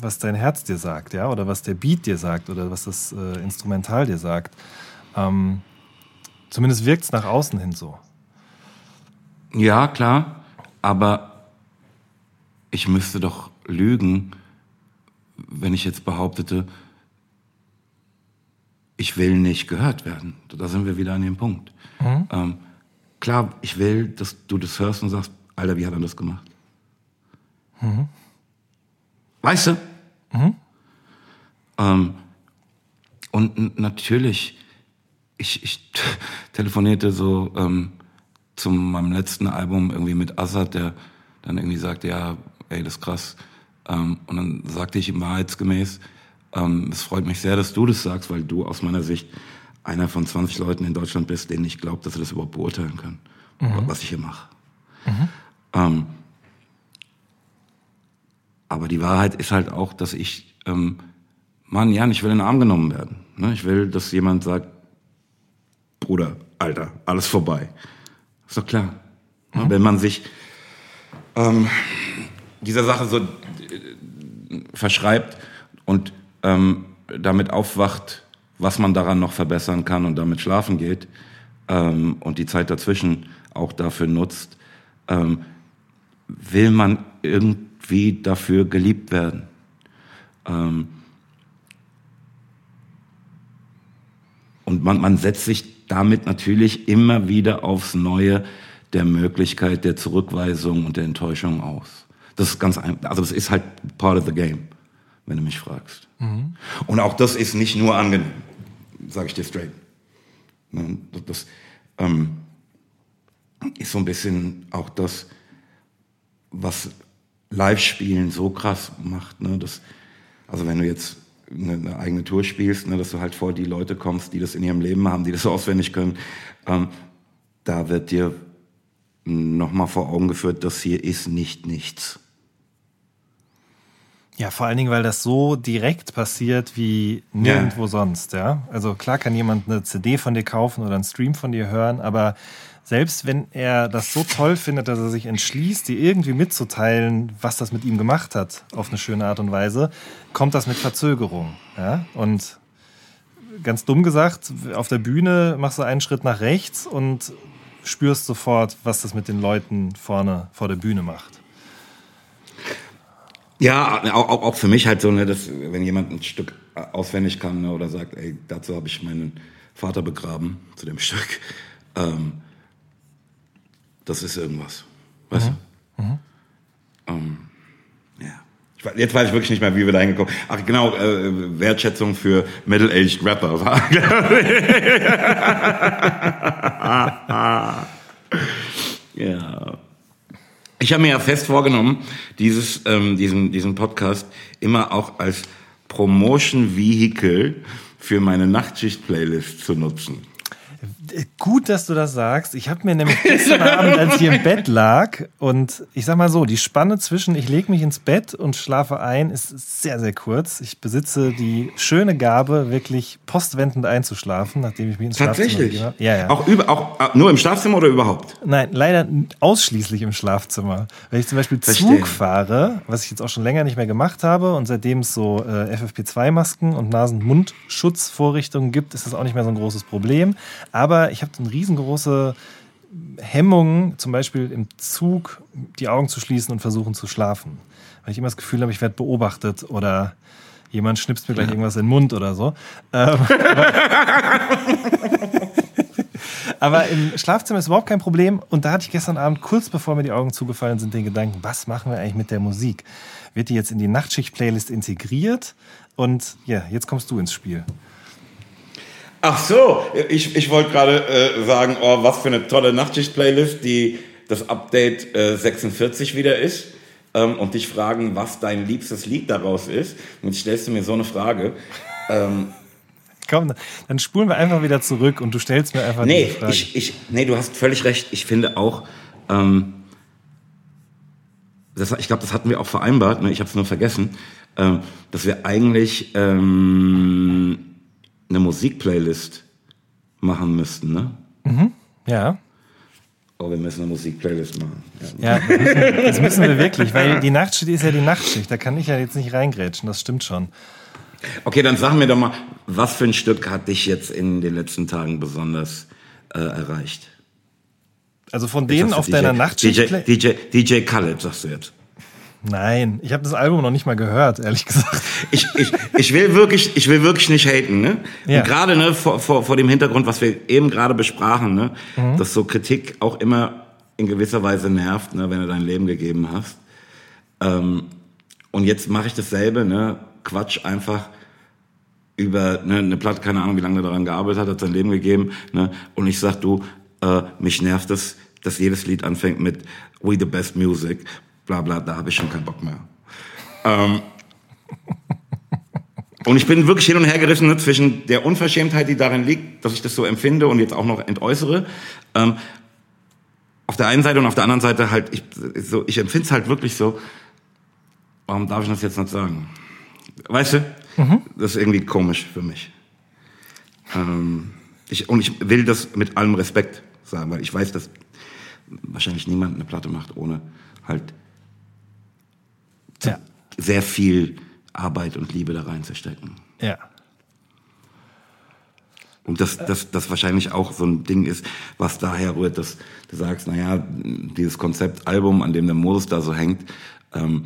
was dein Herz dir sagt, ja, oder was der Beat dir sagt oder was das äh, Instrumental dir sagt. Ähm, zumindest wirkt es nach außen hin so. Ja, klar, aber ich müsste doch lügen, wenn ich jetzt behauptete, ich will nicht gehört werden. Da sind wir wieder an dem Punkt. Ähm, klar, ich will, dass du das hörst und sagst, Alter, wie hat er das gemacht? Weißt du? Ähm, und natürlich, ich, ich telefonierte so ähm, zu meinem letzten Album irgendwie mit Assad, der dann irgendwie sagte, ja, ey, das ist krass. Ähm, und dann sagte ich ihm wahrheitsgemäß, ähm, es freut mich sehr, dass du das sagst, weil du aus meiner Sicht einer von 20 Leuten in Deutschland bist, denen ich glaube, dass sie das überhaupt beurteilen können, was ich hier mache. Ähm, aber die Wahrheit ist halt auch, dass ich, ähm, Mann, Jan, ich will in den Arm genommen werden. Ne? Ich will, dass jemand sagt, Bruder, Alter, alles vorbei. Ist doch klar. Ne? Wenn man sich ähm, dieser Sache so äh, verschreibt und ähm, damit aufwacht, was man daran noch verbessern kann und damit schlafen geht ähm, und die Zeit dazwischen auch dafür nutzt, ähm, will man irgend irgendwie dafür geliebt werden. Ähm, und man, man setzt sich damit natürlich immer wieder aufs Neue der Möglichkeit der Zurückweisung und der Enttäuschung aus. Das ist ganz einfach, also das ist halt part of the game, wenn du mich fragst. Mhm. Und auch das ist nicht nur angenehm, sage ich dir straight. Ne, das, ähm, ist so ein bisschen auch das, was Live-Spielen so krass macht. Ne? Das, also wenn du jetzt eine, eine eigene Tour spielst, ne, dass du halt vor die Leute kommst, die das in ihrem Leben haben, die das auswendig können, ähm, da wird dir nochmal vor Augen geführt, das hier ist nicht nichts. Ja, vor allen Dingen, weil das so direkt passiert wie nirgendwo ja. sonst, ja. Also klar kann jemand eine CD von dir kaufen oder einen Stream von dir hören, aber selbst wenn er das so toll findet, dass er sich entschließt, dir irgendwie mitzuteilen, was das mit ihm gemacht hat, auf eine schöne Art und Weise, kommt das mit Verzögerung. Ja? Und ganz dumm gesagt, auf der Bühne machst du einen Schritt nach rechts und spürst sofort, was das mit den Leuten vorne vor der Bühne macht. Ja, auch, auch für mich halt so, ne, dass wenn jemand ein Stück auswendig kann ne, oder sagt, ey, dazu habe ich meinen Vater begraben, zu dem Stück, ähm, das ist irgendwas. Weißt mhm. du? Mhm. Ähm, ja. jetzt weiß ich wirklich nicht mehr, wie wir da hingekommen sind. Ach genau, äh, Wertschätzung für Middle-Aged Rapper war. ja. Ich habe mir ja fest vorgenommen, dieses, ähm, diesen, diesen Podcast immer auch als Promotion-Vehicle für meine Nachtschicht-Playlist zu nutzen. Gut, dass du das sagst. Ich habe mir nämlich gestern Abend, als ich im Bett lag, und ich sag mal so, die Spanne zwischen ich lege mich ins Bett und schlafe ein ist sehr, sehr kurz. Ich besitze die schöne Gabe, wirklich postwendend einzuschlafen, nachdem ich mich ins Tatsächlich? Schlafzimmer Ja, ja. Auch, über, auch äh, nur im Schlafzimmer oder überhaupt? Nein, leider ausschließlich im Schlafzimmer. Wenn ich zum Beispiel Verstehen. Zug fahre, was ich jetzt auch schon länger nicht mehr gemacht habe, und seitdem es so äh, FFP2-Masken und Nasen-Mund-Schutzvorrichtungen gibt, ist das auch nicht mehr so ein großes Problem. Aber ich habe eine riesengroße Hemmung, zum Beispiel im Zug die Augen zu schließen und versuchen zu schlafen. Weil ich immer das Gefühl habe, ich werde beobachtet oder jemand schnipst mir gleich ja. irgendwas in den Mund oder so. Ähm, aber im Schlafzimmer ist überhaupt kein Problem. Und da hatte ich gestern Abend, kurz bevor mir die Augen zugefallen sind, den Gedanken, was machen wir eigentlich mit der Musik? Wird die jetzt in die Nachtschicht-Playlist integriert? Und ja, jetzt kommst du ins Spiel. Ach so, ich, ich wollte gerade äh, sagen, oh, was für eine tolle Nachtschicht-Playlist, die das Update äh, 46 wieder ist. Ähm, und dich fragen, was dein liebstes Lied daraus ist. Und jetzt stellst du mir so eine Frage. Ähm, Komm, dann spulen wir einfach wieder zurück und du stellst mir einfach nee, die Frage. Ich, ich, nee, du hast völlig recht. Ich finde auch, ähm, das, ich glaube, das hatten wir auch vereinbart, ne? ich habe es nur vergessen, ähm, dass wir eigentlich ähm, eine Musikplaylist machen müssten, ne? Mhm. Ja. Oh, wir müssen eine Musikplaylist machen. Ja, ja das, müssen, wir wirklich, weil die Nachtschicht ist ja die Nachtschicht. Da kann ich ja jetzt nicht reingrätschen, das stimmt schon. Okay, dann sag mir doch mal, was für ein Stück hat dich jetzt in den letzten Tagen besonders äh, erreicht? Also von denen auf DJ, deiner Nachtschicht. DJ, DJ, DJ Khaled, sagst du jetzt. Nein, ich habe das Album noch nicht mal gehört, ehrlich gesagt. Ich, ich, ich will wirklich, ich will wirklich nicht haten, ne? Ja. Und gerade ne, vor, vor, vor dem Hintergrund, was wir eben gerade besprachen, ne, mhm. dass so Kritik auch immer in gewisser Weise nervt, ne, wenn du dein Leben gegeben hast. Ähm, und jetzt mache ich dasselbe, ne? Quatsch einfach über ne, eine Platte, keine Ahnung, wie lange er daran gearbeitet hat, hat sein Leben gegeben, ne? Und ich sag, du, äh, mich nervt es, dass jedes Lied anfängt mit We the best music bla bla, da habe ich schon keinen Bock mehr. Ähm, und ich bin wirklich hin und her gerissen ne, zwischen der Unverschämtheit, die darin liegt, dass ich das so empfinde und jetzt auch noch entäußere. Ähm, auf der einen Seite und auf der anderen Seite halt, ich, so, ich empfinde es halt wirklich so, warum darf ich das jetzt nicht sagen? Weißt du? Mhm. Das ist irgendwie komisch für mich. Ähm, ich, und ich will das mit allem Respekt sagen, weil ich weiß, dass wahrscheinlich niemand eine Platte macht, ohne halt ja. sehr viel Arbeit und Liebe da reinzustecken. Ja. Und das, das, das wahrscheinlich auch so ein Ding ist, was daher rührt, dass du sagst, naja, dieses Konzept Album, an dem der Moses da so hängt, ähm,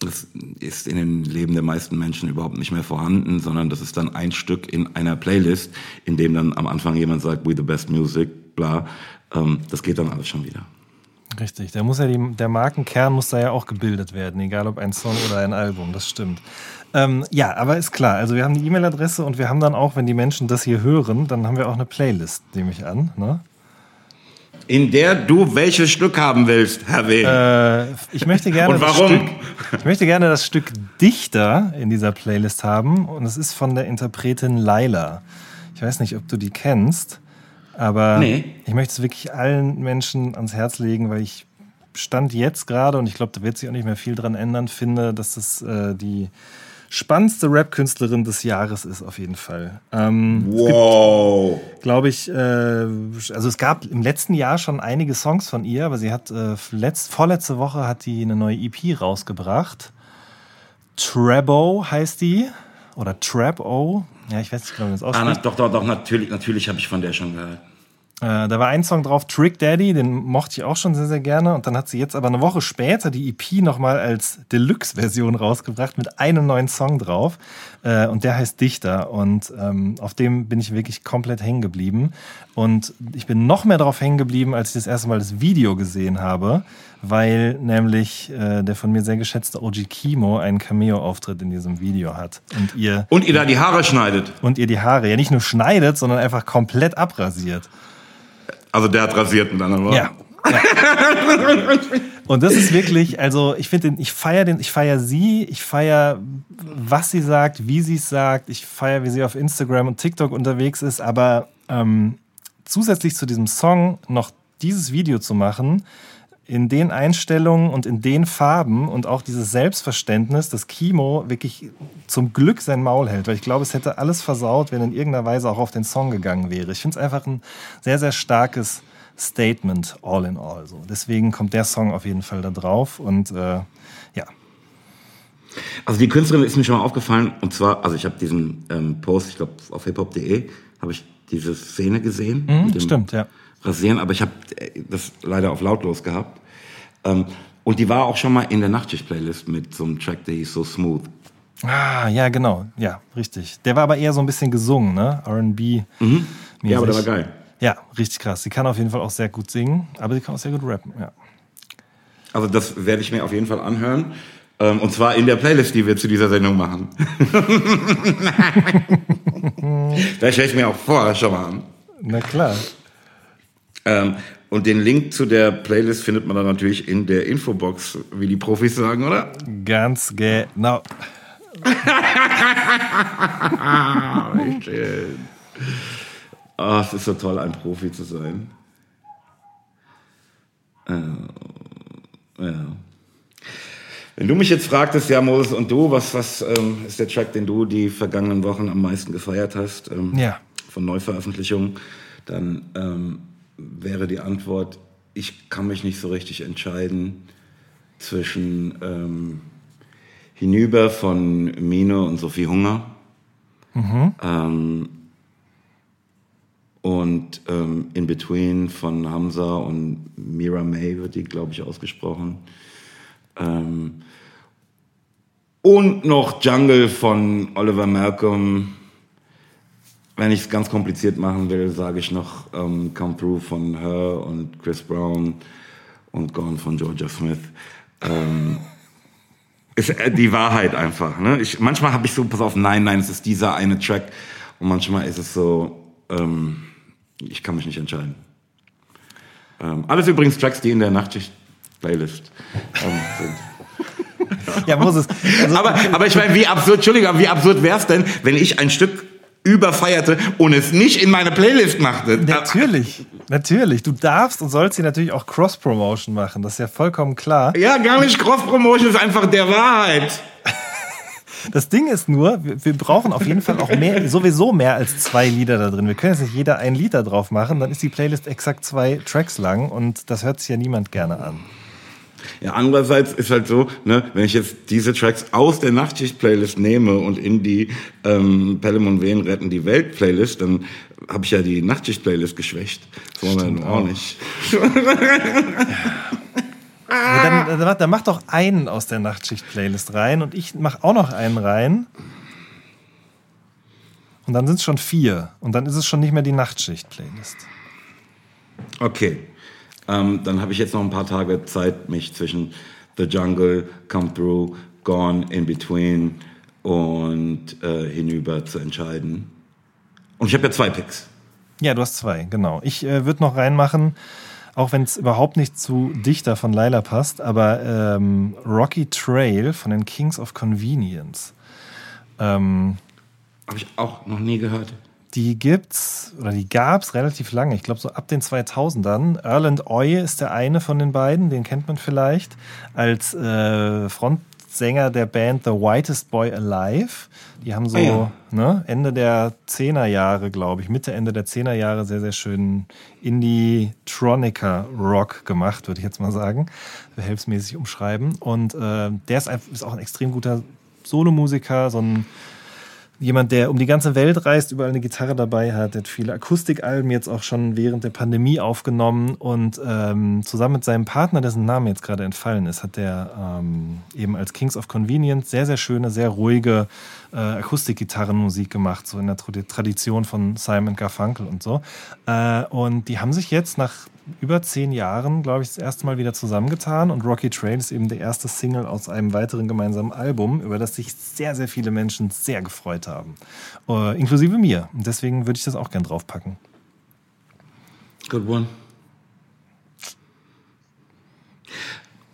Das ist in den Leben der meisten Menschen überhaupt nicht mehr vorhanden, sondern das ist dann ein Stück in einer Playlist, in dem dann am Anfang jemand sagt, we the best music, bla. Ähm, das geht dann alles schon wieder. Richtig, der muss ja die, der Markenkern muss da ja auch gebildet werden, egal ob ein Song oder ein Album, das stimmt. Ähm, ja, aber ist klar, also wir haben die E-Mail-Adresse und wir haben dann auch, wenn die Menschen das hier hören, dann haben wir auch eine Playlist, nehme ich an. Ne? In der du welches Stück haben willst, Herr W. Äh, ich möchte gerne Und warum? Stück, ich möchte gerne das Stück Dichter in dieser Playlist haben und es ist von der Interpretin Laila. Ich weiß nicht, ob du die kennst, aber Nee. ich möchte es wirklich allen Menschen ans Herz legen, weil ich Stand jetzt gerade und ich glaube, da wird sich auch nicht mehr viel dran ändern, finde, dass das äh, die spannendste Rap-Künstlerin des Jahres ist auf jeden Fall. Ähm, Wow. glaube ich, äh, also es gab im letzten Jahr schon einige Songs von ihr, aber sie hat äh, letzt, vorletzte Woche hat die eine neue EP rausgebracht. Trebo heißt die. Oder Trap-O. Ja, ich weiß nicht genau, wie das Ah, na, doch, doch, doch, natürlich, natürlich habe ich von der schon gehört. Äh, da war ein Song drauf, Trick Daddy, den mochte ich auch schon sehr, sehr gerne. Und dann hat sie jetzt aber eine Woche später die EP nochmal als Deluxe-Version rausgebracht mit einem neuen Song drauf. Äh, und der heißt Dichter. Und ähm, auf dem bin ich wirklich komplett hängen geblieben. Und ich bin noch mehr drauf hängen geblieben, als ich das erste Mal das Video gesehen habe, weil nämlich äh, der von mir sehr geschätzte OG Kimo einen Cameo-Auftritt in diesem Video hat. Und ihr, Und ihr da die Haare schneidet. und ihr die Haare ja nicht nur schneidet, sondern einfach komplett abrasiert. Also der hat rasiert mit anderen Worten. Ja. ja. Und das ist wirklich, also ich finde den, ich feiere den, ich feiere sie, ich feiere, was sie sagt, wie sie es sagt, ich feiere, wie sie auf Instagram und TikTok unterwegs ist, aber ähm, zusätzlich zu diesem Song noch dieses Video zu machen, in den Einstellungen und in den Farben und auch dieses Selbstverständnis, dass Kimo wirklich zum Glück sein Maul hält, weil ich glaube, es hätte alles versaut, wenn in irgendeiner Weise auch auf den Song gegangen wäre. Ich finde es einfach ein sehr, sehr starkes Statement, all in all. So. Deswegen kommt der Song auf jeden Fall da drauf und äh, ja. Also die Künstlerin ist mir schon mal aufgefallen und zwar, also ich habe diesen ähm, Post, ich glaube auf hiphop.de, habe ich diese Szene gesehen. dem stimmt, ja. Rasieren, aber ich habe das leider auf lautlos gehabt. Ähm, und die war auch schon mal in der Nachtschicht-Playlist mit so einem Track, der hieß So Smooth. Ah, ja, genau. Ja, richtig. Der war aber eher so ein bisschen gesungen, ne? RB. Ja, aber der war geil. Ja, richtig krass. Sie kann auf jeden Fall auch sehr gut singen, aber sie kann auch sehr gut rappen, ja. Also das werde ich mir auf jeden Fall anhören. Ähm, und zwar in der Playlist, die wir zu dieser Sendung machen. da stelle ich mir auch vorher schon mal an. Na klar. Ähm, und den Link zu der Playlist findet man dann natürlich in der Infobox, wie die Profis sagen, oder? Ganz genau. Schön. Ah, es ist so toll, ein Profi zu sein. Äh, ja. Wenn du mich jetzt fragtest, ja, Moses, und du, was, was ähm, ist der Track, den du die vergangenen Wochen am meisten gefeiert hast ähm, Ja. von Neuveröffentlichungen, dann ähm, wäre die Antwort, ich kann mich nicht so richtig entscheiden zwischen ähm, Hinüber von Mino und Sophie Hunger ähm, und ähm, In Between von Hamza und Mira May wird die, glaube ich, ausgesprochen. Ähm, und noch Jungle von Oliver Malcolm. Wenn ich es ganz kompliziert machen will, sage ich noch ähm, Come Through von Her und Chris Brown und Gone von Georgia Smith. Ähm, ist äh, die Wahrheit einfach. Ne? Ich, manchmal habe ich so, pass auf, nein, nein, es ist dieser eine Track. Und manchmal ist es so, ähm, ich kann mich nicht entscheiden. Ähm, alles übrigens Tracks, die in der Nachtschicht-Playlist ähm, sind. Ja, Moses. Also, Aber, aber ich meine, wie absurd, Entschuldigung, wie absurd wäre es denn, wenn ich ein Stück überfeierte und es nicht in meine Playlist machte? natürlich, natürlich. Du darfst und sollst hier natürlich auch Cross-Promotion machen. Das ist ja vollkommen klar. Ja, gar nicht Cross-Promotion ist einfach der Wahrheit. Das Ding ist nur, wir, wir brauchen auf jeden Fall auch mehr, sowieso mehr als zwei Lieder da drin. Wir können jetzt nicht jeder ein Lied da drauf machen, dann ist die Playlist exakt zwei Tracks lang und das hört sich ja niemand gerne an. Ja, andererseits ist halt so, ne, wenn ich jetzt diese Tracks aus der Nachtschicht-Playlist nehme und in die ähm, Pelham und Wehen retten die Welt-Playlist, dann habe ich ja die Nachtschicht-Playlist geschwächt. Das wollen wir auch auch. nicht. Ja, dann, dann, dann mach doch einen aus der Nachtschicht-Playlist rein und ich mach auch noch einen rein. Und dann sind es schon vier. Und dann ist es schon nicht mehr die Nachtschicht-Playlist. Okay. Ähm, dann habe ich jetzt noch ein paar Tage Zeit, mich zwischen The Jungle, Come Through, Gone, In Between und äh, hinüber zu entscheiden. Und ich habe ja zwei Picks. Ja, du hast zwei, genau. Ich äh, würde noch reinmachen, auch wenn es überhaupt nicht zu Dichter von Laila passt, aber ähm, Rocky Trail von den Kings of Convenience. Ähm, Habe ich auch noch nie gehört. Die gibt's oder die gab's relativ lange. Ich glaube so ab den 2000ern. Erland Oye ist der eine von den beiden, den kennt man vielleicht als äh, Frontsänger der Band The Whitest Boy Alive. Die haben so Ah, ja. ne, Ende der 10er Jahre, glaube ich, Mitte Ende der 10er Jahre sehr sehr schön Indie-Tronica Rock gemacht, würde ich jetzt mal sagen, behelfsmäßig umschreiben. Und äh, der ist, ist auch ein extrem guter Solomusiker, so ein jemand, der um die ganze Welt reist, überall eine Gitarre dabei hat, hat viele Akustikalben jetzt auch schon während der Pandemie aufgenommen und ähm, zusammen mit seinem Partner, dessen Name jetzt gerade entfallen ist, hat der ähm, eben als Kings of Convenience sehr, sehr schöne, sehr ruhige äh, Akustikgitarrenmusik gemacht, so in der Trad- Tradition von Simon Garfunkel und so. Äh, und die haben sich jetzt nach über zehn Jahren, glaube ich, das erste Mal wieder zusammengetan und Rocky Trail ist eben der erste Single aus einem weiteren gemeinsamen Album, über das sich sehr, sehr viele Menschen sehr gefreut haben. Äh, inklusive mir. Und deswegen würde ich das auch gern draufpacken. Good one.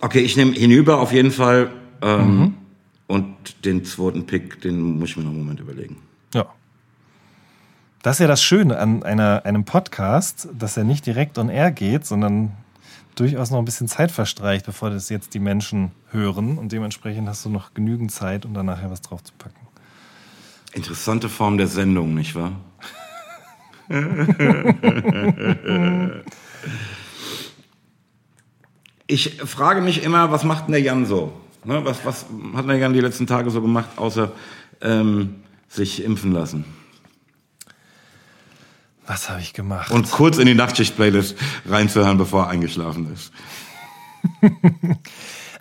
Okay, ich nehme hinüber auf jeden Fall. Ähm, Und den zweiten Pick, den muss ich mir noch einen Moment überlegen. Ja. Das ist ja das Schöne an einer, einem Podcast, dass er nicht direkt on air geht, sondern durchaus noch ein bisschen Zeit verstreicht, bevor das jetzt die Menschen hören. Und dementsprechend hast du noch genügend Zeit, um da nachher was drauf zu packen. Interessante Form der Sendung, nicht wahr? ich frage mich immer, was macht denn der Jan so? Ne, was, was hat der Jan die letzten Tage so gemacht, außer ähm, sich impfen lassen? Was habe ich gemacht? Und kurz in die Nachtschicht-Playlist reinzuhören, bevor er eingeschlafen ist.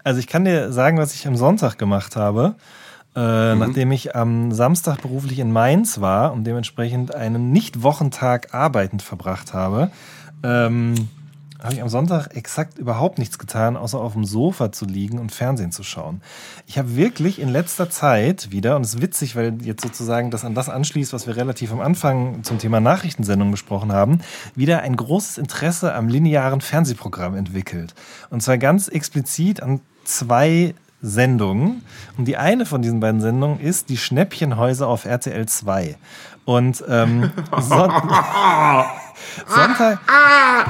Also ich kann dir sagen, was ich am Sonntag gemacht habe. Äh, Nachdem ich am Samstag beruflich in Mainz war und dementsprechend einen Nicht-Wochentag arbeitend verbracht habe, ähm, habe ich am Sonntag exakt überhaupt nichts getan, außer auf dem Sofa zu liegen und Fernsehen zu schauen. Ich habe wirklich in letzter Zeit wieder, und es ist witzig, weil jetzt sozusagen das an das anschließt, was wir relativ am Anfang zum Thema Nachrichtensendung besprochen haben, wieder ein großes Interesse am linearen Fernsehprogramm entwickelt. Und zwar ganz explizit an zwei Sendungen. Und die eine von diesen beiden Sendungen ist die Schnäppchenhäuser auf RTL 2. Und ähm, Sonntag,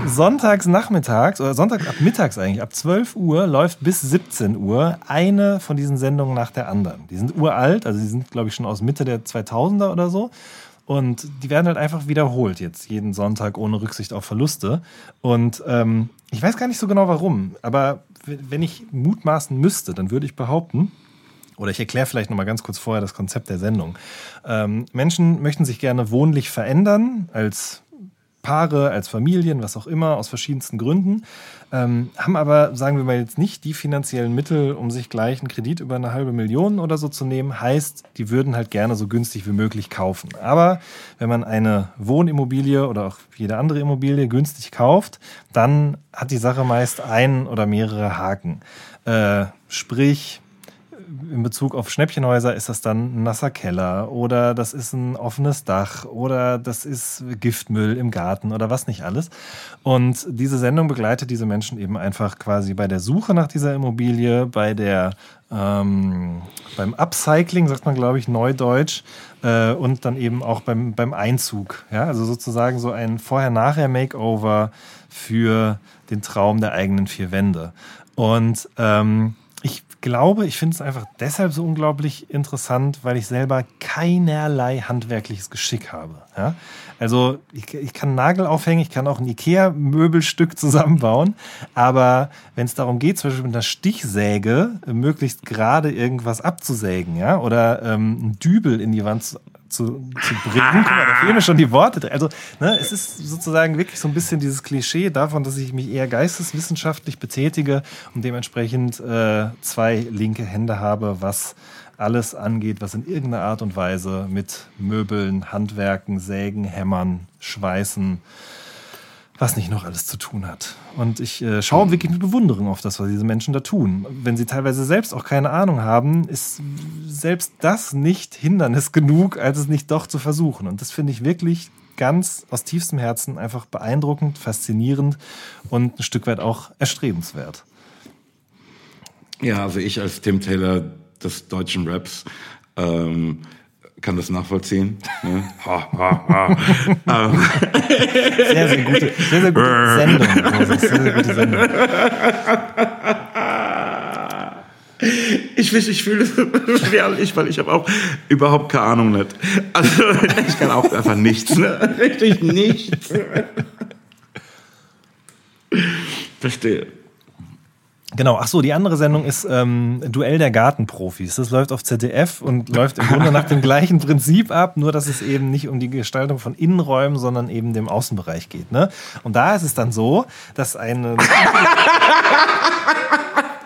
sonntags nachmittags oder Sonntag ab mittags eigentlich, ab 12 Uhr läuft bis 17 Uhr eine von diesen Sendungen nach der anderen. Die sind uralt, also die sind, glaube ich, schon aus Mitte der 2000er oder so. Und die werden halt einfach wiederholt jetzt, jeden Sonntag ohne Rücksicht auf Verluste. Und ähm, ich weiß gar nicht so genau warum, aber wenn ich mutmaßen müsste, dann würde ich behaupten, oder ich erkläre vielleicht noch mal ganz kurz vorher das Konzept der Sendung. Ähm, Menschen möchten sich gerne wohnlich verändern, als Paare, als Familien, was auch immer, aus verschiedensten Gründen, ähm, haben aber, sagen wir mal jetzt nicht die finanziellen Mittel, um sich gleich einen Kredit über eine halbe Million oder so zu nehmen. Heißt, die würden halt gerne so günstig wie möglich kaufen. Aber wenn man eine Wohnimmobilie oder auch jede andere Immobilie günstig kauft, dann hat die Sache meist ein oder mehrere Haken. Äh, sprich, in Bezug auf Schnäppchenhäuser ist das dann ein nasser Keller oder das ist ein offenes Dach oder das ist Giftmüll im Garten oder was nicht alles. Und diese Sendung begleitet diese Menschen eben einfach quasi bei der Suche nach dieser Immobilie, bei der ähm, beim Upcycling, sagt man glaube ich neudeutsch, äh, und dann eben auch beim, beim Einzug. Ja? Also sozusagen so ein Vorher-Nachher-Makeover für den Traum der eigenen vier Wände. Und ähm, ich glaube, ich finde es einfach deshalb so unglaublich interessant, weil ich selber keinerlei handwerkliches Geschick habe. Ja? Also ich, ich kann Nagel aufhängen, ich kann auch ein Ikea-Möbelstück zusammenbauen, aber wenn es darum geht, zum Beispiel mit einer Stichsäge möglichst gerade irgendwas abzusägen, ja, oder ähm, einen Dübel in die Wand zu, zu, bringen. Guck mal, da fehlen mir schon die Worte. Also, ne, es ist sozusagen wirklich so ein bisschen dieses Klischee davon, dass ich mich eher geisteswissenschaftlich betätige und dementsprechend äh, zwei linke Hände habe, was alles angeht, was in irgendeiner Art und Weise mit Möbeln, Handwerken, Sägen, Hämmern, Schweißen, was nicht noch alles zu tun hat. Und ich äh, schaue wirklich mit Bewunderung auf das, was diese Menschen da tun. Wenn sie teilweise selbst auch keine Ahnung haben, ist selbst das nicht Hindernis genug, als es nicht doch zu versuchen. Und das finde ich wirklich ganz aus tiefstem Herzen einfach beeindruckend, faszinierend und ein Stück weit auch erstrebenswert. Ja, also ich als Tim Taylor des deutschen Raps ähm, kann das nachvollziehen. Ne? Ha, ha, ha. Ähm. Sehr, sehr gute, sehr, sehr gute Sendung. Moses. Sehr, sehr gute Sendung. Ich, ich fühle es ehrlich, weil ich habe auch überhaupt keine Ahnung nicht. Also ich kann auch einfach nichts, ne? Richtig nichts. Verstehe. Genau, ach so, die andere Sendung ist ähm, Duell der Gartenprofis. Das läuft auf ZDF und läuft im Grunde nach dem gleichen Prinzip ab, nur dass es eben nicht um die Gestaltung von Innenräumen, sondern eben dem Außenbereich geht. Ne? Und da ist es dann so, dass eine...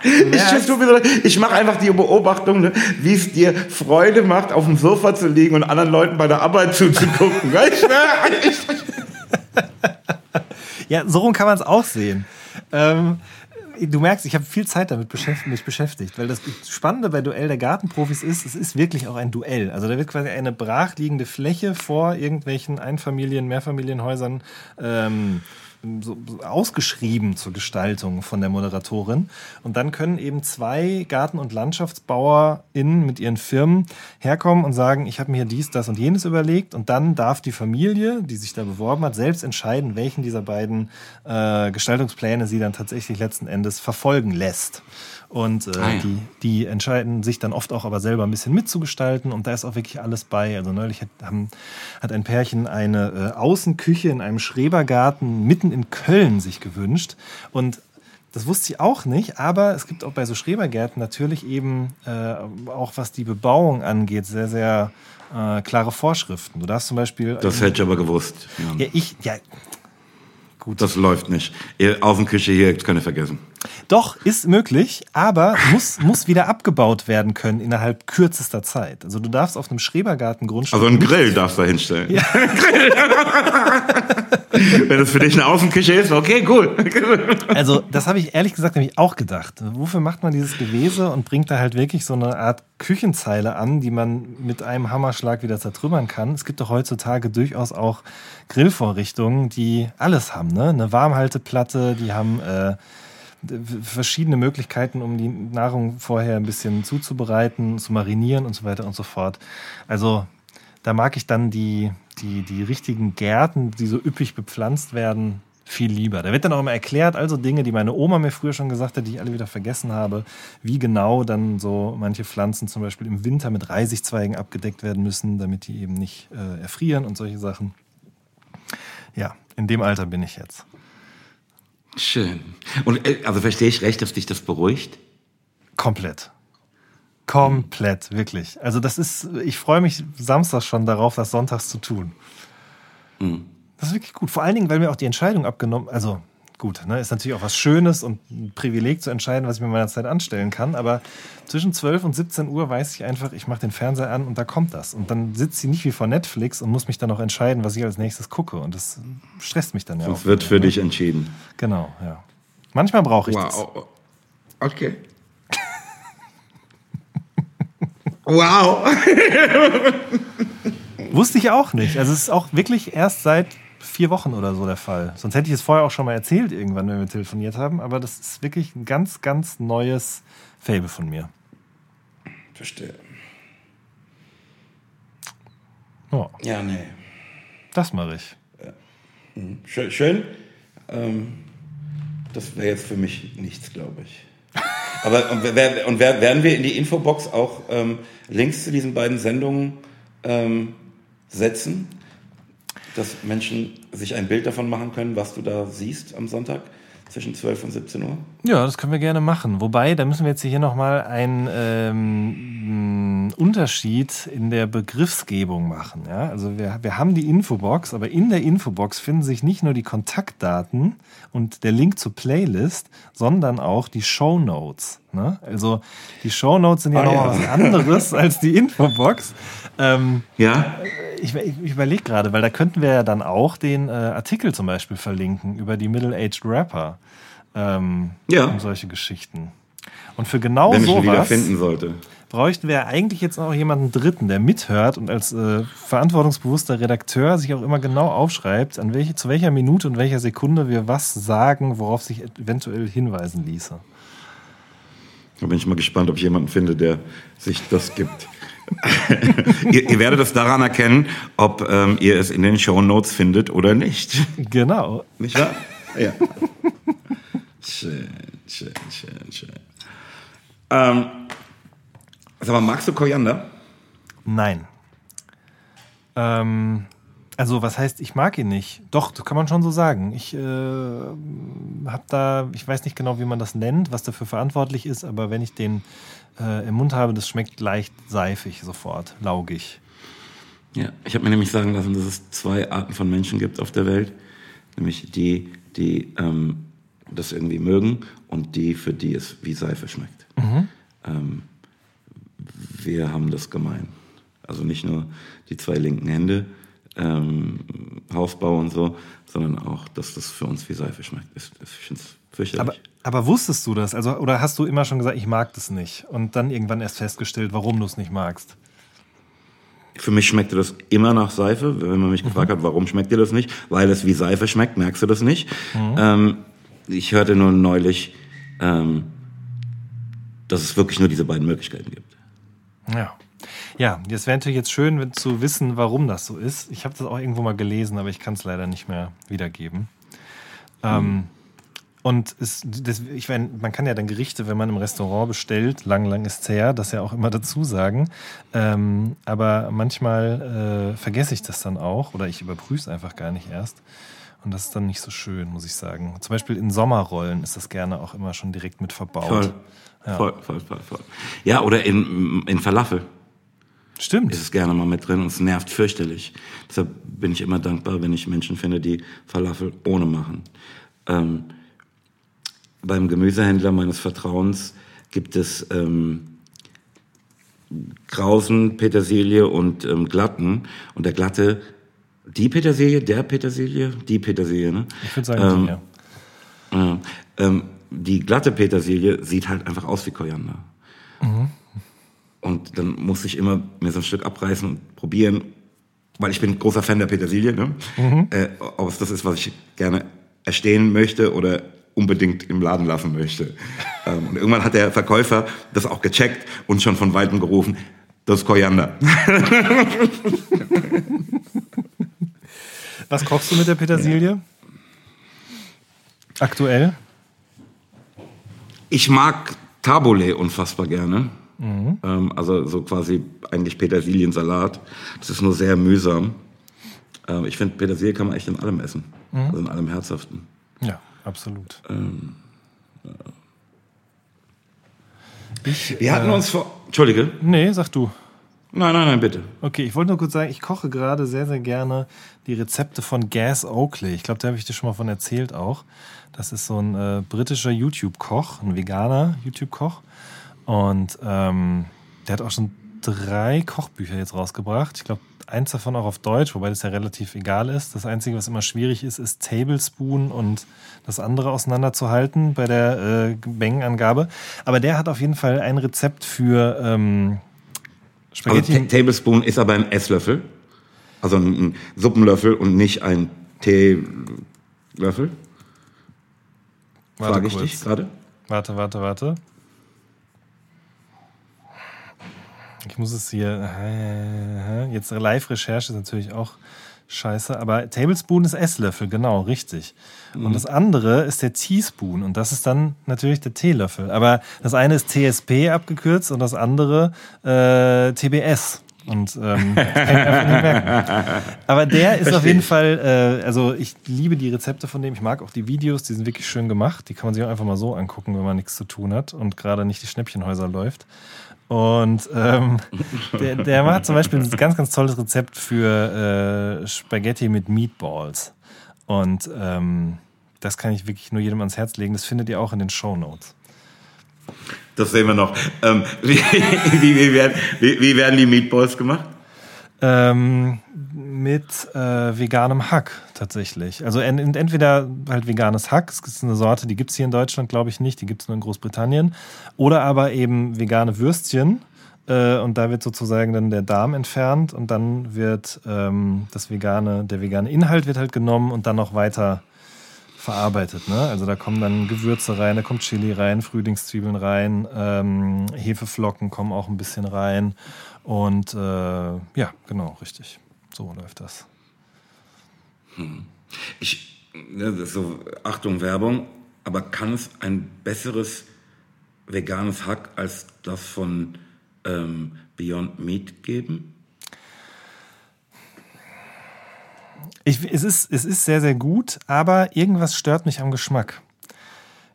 Ich, ich mache einfach die Beobachtung, ne, wie es dir Freude macht, auf dem Sofa zu liegen und anderen Leuten bei der Arbeit zuzugucken. ja, so rum kann man es auch sehen. Ähm, du merkst, ich habe viel Zeit damit beschäftigt, mich beschäftigt, weil das Spannende bei Duell der Gartenprofis ist, es ist wirklich auch ein Duell. Also da wird quasi eine brachliegende Fläche vor irgendwelchen Einfamilien-, Mehrfamilienhäusern ähm, so, ausgeschrieben zur Gestaltung von der Moderatorin. Und dann können eben zwei Garten- und LandschaftsbauerInnen mit ihren Firmen herkommen und sagen, ich habe mir dies, das und jenes überlegt. Und dann darf die Familie, die sich da beworben hat, selbst entscheiden, welchen dieser beiden äh, Gestaltungspläne sie dann tatsächlich letzten Endes verfolgen lässt. Und äh, ah, ja. die, die entscheiden sich dann oft auch aber selber ein bisschen mitzugestalten und da ist auch wirklich alles bei. Also neulich hat, haben, hat ein Pärchen eine äh, Außenküche in einem Schrebergarten mitten in Köln sich gewünscht. Und das wusste ich auch nicht, aber es gibt auch bei so Schrebergärten natürlich eben äh, auch was die Bebauung angeht, sehr, sehr äh, klare Vorschriften. Du darfst zum Beispiel. Das hätte ich aber gewusst. Ja, ja ich, ja, Gut. Das läuft nicht. Außenküche hier könnt ihr vergessen. Doch, ist möglich, aber muss, muss wieder abgebaut werden können innerhalb kürzester Zeit. Also du darfst auf einem Schrebergartengrundstück. Also einen Grill darfst du da hinstellen. Ja. Grill. Wenn das für dich eine Außenküche ist, okay, cool. Also, das habe ich ehrlich gesagt nämlich auch gedacht. Wofür macht man dieses Gewese und bringt da halt wirklich so eine Art Küchenzeile an, die man mit einem Hammerschlag wieder zertrümmern kann? Es gibt doch heutzutage durchaus auch Grillvorrichtungen, die alles haben. Ne? Eine Warmhalteplatte, die haben äh, verschiedene Möglichkeiten, um die Nahrung vorher ein bisschen zuzubereiten, zu marinieren und so weiter und so fort. Also da mag ich dann die, die, die richtigen Gärten, die so üppig bepflanzt werden, viel lieber. Da wird dann auch immer erklärt, also Dinge, die meine Oma mir früher schon gesagt hat, die ich alle wieder vergessen habe, wie genau dann so manche Pflanzen zum Beispiel im Winter mit Reisigzweigen abgedeckt werden müssen, damit die eben nicht äh, erfrieren und solche Sachen. Ja, in dem Alter bin ich jetzt. Schön. Und also verstehe ich recht, dass dich das beruhigt? Komplett. Komplett, wirklich. Also das ist, ich freue mich Samstag schon darauf, das sonntags zu tun. Mhm. Das ist wirklich gut. Vor allen Dingen, weil mir auch die Entscheidung abgenommen, also gut, ne, ist natürlich auch was Schönes und ein Privileg zu entscheiden, was ich mir in meiner Zeit anstellen kann. Aber zwischen 12 und 17 Uhr weiß ich einfach, ich mache den Fernseher an und da kommt das. Und dann sitzt sie nicht wie vor Netflix und muss mich dann auch entscheiden, was ich als nächstes gucke. Und das stresst mich dann ja auch. Das wird für ne? dich entschieden. Genau, ja. Manchmal brauche ich wow. das. Okay. wow. Wusste ich auch nicht. Also es ist auch wirklich erst seit vier Wochen oder so der Fall. Sonst hätte ich es vorher auch schon mal erzählt, irgendwann, wenn wir telefoniert haben. Aber das ist wirklich ein ganz, ganz neues Fable von mir. Verstehe. Oh. Ja, nee. Das mache ich. Mhm. Schön. schön. Ähm, das wäre jetzt für mich nichts, glaube ich. Aber und, wer, und wer, werden wir in die Infobox auch ähm, Links zu diesen beiden Sendungen ähm, setzen? Dass Menschen sich ein Bild davon machen können, was du da siehst am Sonntag zwischen 12 und 17 Uhr? Ja, das können wir gerne machen. Wobei, da müssen wir jetzt hier nochmal ein, ähm, ähm, Unterschied in der Begriffsgebung machen. Ja? Also wir, wir haben die Infobox, aber in der Infobox finden sich nicht nur die Kontaktdaten und der Link zur Playlist, sondern auch die Show Notes. Ne? Also die Show Notes sind ja Ah, noch ja. was anderes als die Infobox. Ähm, Ja? ich, ich, ich überlege gerade, weil da könnten wir ja dann auch den äh, Artikel zum Beispiel verlinken über die Middle-Aged Rapper. Ähm, Ja. Und solche Geschichten. Und für genau Wenn sowas bräuchten wir eigentlich jetzt auch jemanden Dritten, der mithört und als äh, verantwortungsbewusster Redakteur sich auch immer genau aufschreibt, an welche, zu welcher Minute und welcher Sekunde wir was sagen, worauf sich eventuell hinweisen ließe. Da bin ich mal gespannt, ob ich jemanden finde, der sich das gibt. ihr, ihr werdet es daran erkennen, ob ähm, ihr es in den Shownotes findet oder nicht. Genau. Nicht wahr? Ja. schön, schön, schön, schön. Ähm, sag mal, magst du Koriander? Nein. Ähm, also, was heißt, ich mag ihn nicht? Doch, das kann man schon so sagen. Ich äh, habe da, ich weiß nicht genau, wie man das nennt, was dafür verantwortlich ist, aber wenn ich den äh, im Mund habe, das schmeckt leicht seifig sofort, laugig. Ja, ich habe mir nämlich sagen lassen, dass es zwei Arten von Menschen gibt auf der Welt. Nämlich die, die ähm, das irgendwie mögen und die, für die es wie Seife schmeckt. Ähm, wir haben das gemein. Also nicht nur die zwei linken Hände, ähm, Hausbau und so, sondern auch, dass das für uns wie Seife schmeckt. Ich, ich finde es fürchterlich. Aber, aber wusstest du das? Also, oder hast du immer schon gesagt, ich mag das nicht? Und dann irgendwann erst festgestellt, warum du es nicht magst? Für mich schmeckte das immer nach Seife. Wenn man mich gefragt hat, warum schmeckt dir das nicht? Weil es wie Seife schmeckt, merkst du das nicht. Ähm, ich hörte nur neulich, ähm, dass es wirklich nur diese beiden Möglichkeiten gibt. Ja. Ja, das wäre natürlich jetzt schön zu wissen, warum das so ist. Ich habe das auch irgendwo mal gelesen, aber ich kann es leider nicht mehr wiedergeben. Ähm, und es, das, ich meine, man kann ja dann Gerichte, wenn man im Restaurant bestellt, lang, lang ist her, das ja auch immer dazu sagen. Ähm, aber manchmal äh, vergesse ich das dann auch oder ich überprüfe es einfach gar nicht erst. Und das ist dann nicht so schön, muss ich sagen. Zum Beispiel in Sommerrollen ist das gerne auch immer schon direkt mit verbaut. Voll. Voll, voll, voll, voll. Ja, oder in, in Falafel Stimmt. ist es gerne mal mit drin und es nervt fürchterlich. Deshalb bin ich immer dankbar, wenn ich Menschen finde, die Falafel ohne machen. Ähm, beim Gemüsehändler meines Vertrauens gibt es ähm, Grausen, Petersilie und ähm, Glatten. Und der Glatte, die Petersilie, der Petersilie, die Petersilie, ne? Ich würde sagen, Ähm, ja. Ja. Ähm, die glatte Petersilie sieht halt einfach aus wie Koriander. Und dann muss ich immer mir so ein Stück abreißen und probieren, weil ich bin großer Fan der Petersilie, ne? Äh, ob es das ist, was ich gerne erstehen möchte oder unbedingt im Laden lassen möchte. ähm, und irgendwann hat der Verkäufer das auch gecheckt und schon von Weitem gerufen, das ist Koriander. Was kochst du mit der Petersilie? Aktuell? Ich mag Tabbouleh unfassbar gerne. Ähm, also so quasi eigentlich Petersiliensalat. Das ist nur sehr mühsam. Ähm, ich finde, Petersilie kann man echt in allem essen. Also in allem Herzhaften. Ja, absolut. Ich, Wir hatten uns vor... Entschuldige. nee, sag du. Nein, nein, nein, bitte. Okay, ich wollte nur kurz sagen, ich koche gerade sehr, sehr gerne die Rezepte von Gas Oakley. Ich glaube, da habe ich dir schon mal von erzählt auch. Das ist so ein äh, britischer YouTube-Koch, ein veganer YouTube-Koch. Und ähm, der hat auch schon drei Kochbücher jetzt rausgebracht. Ich glaube, eins davon auch auf Deutsch, wobei das ja relativ egal ist. Das Einzige, was immer schwierig ist, ist Tablespoon und das andere auseinanderzuhalten bei der äh, Mengenangabe. Aber der hat auf jeden Fall ein Rezept für ähm, Also Spaghetti. Ta Tablespoon ist aber ein Esslöffel. Also ein, ein Suppenlöffel und nicht ein Teelöffel. Frage ich kurz. dich gerade. Warte, warte, warte. Ich muss es hier. Jetzt Live-Recherche ist natürlich auch scheiße, aber Tablespoon ist Esslöffel, genau, richtig. Und das andere ist der Teaspoon und das ist dann natürlich der Teelöffel. Aber das eine ist TSP abgekürzt und das andere äh, TBS. Und ähm. Aber der ist auf jeden Fall, äh, also ich liebe die Rezepte von dem. Ich mag auch die Videos, die sind wirklich schön gemacht. Die kann man sich auch einfach mal so angucken, wenn man nichts zu tun hat und gerade nicht die Schnäppchenhäuser läuft. Und ähm, der, der macht zum Beispiel ein ganz, ganz tolles Rezept für äh, Spaghetti mit Meatballs. Und ähm, das kann ich wirklich nur jedem ans Herz legen. Das findet ihr auch in den Show Notes. Das sehen wir noch. Ähm, wie, wie, wie, werden, wie, wie, werden, die Meatballs gemacht? Ähm, mit äh, veganem Hack tatsächlich. Also ent entweder halt veganes Hack, das ist eine Sorte, die gibt es hier in Deutschland, glaube ich, nicht, die gibt es nur in Großbritannien. Oder aber eben vegane Würstchen. Äh, und da wird sozusagen dann der Darm entfernt und dann wird ähm, das vegane, der vegane Inhalt wird halt genommen und dann noch weiter verarbeitet. Ne? Also da kommen dann Gewürze rein, da kommt Chili rein, Frühlingszwiebeln rein, ähm, Hefeflocken kommen auch ein bisschen rein. Und äh, ja, genau, richtig. So läuft das. Hm. Ich, ne, so, Achtung, Werbung, aber kann es ein besseres veganes Hack als das von ähm, Beyond Meat geben? Ich, es, ist, es ist sehr, sehr gut, aber irgendwas stört mich am Geschmack.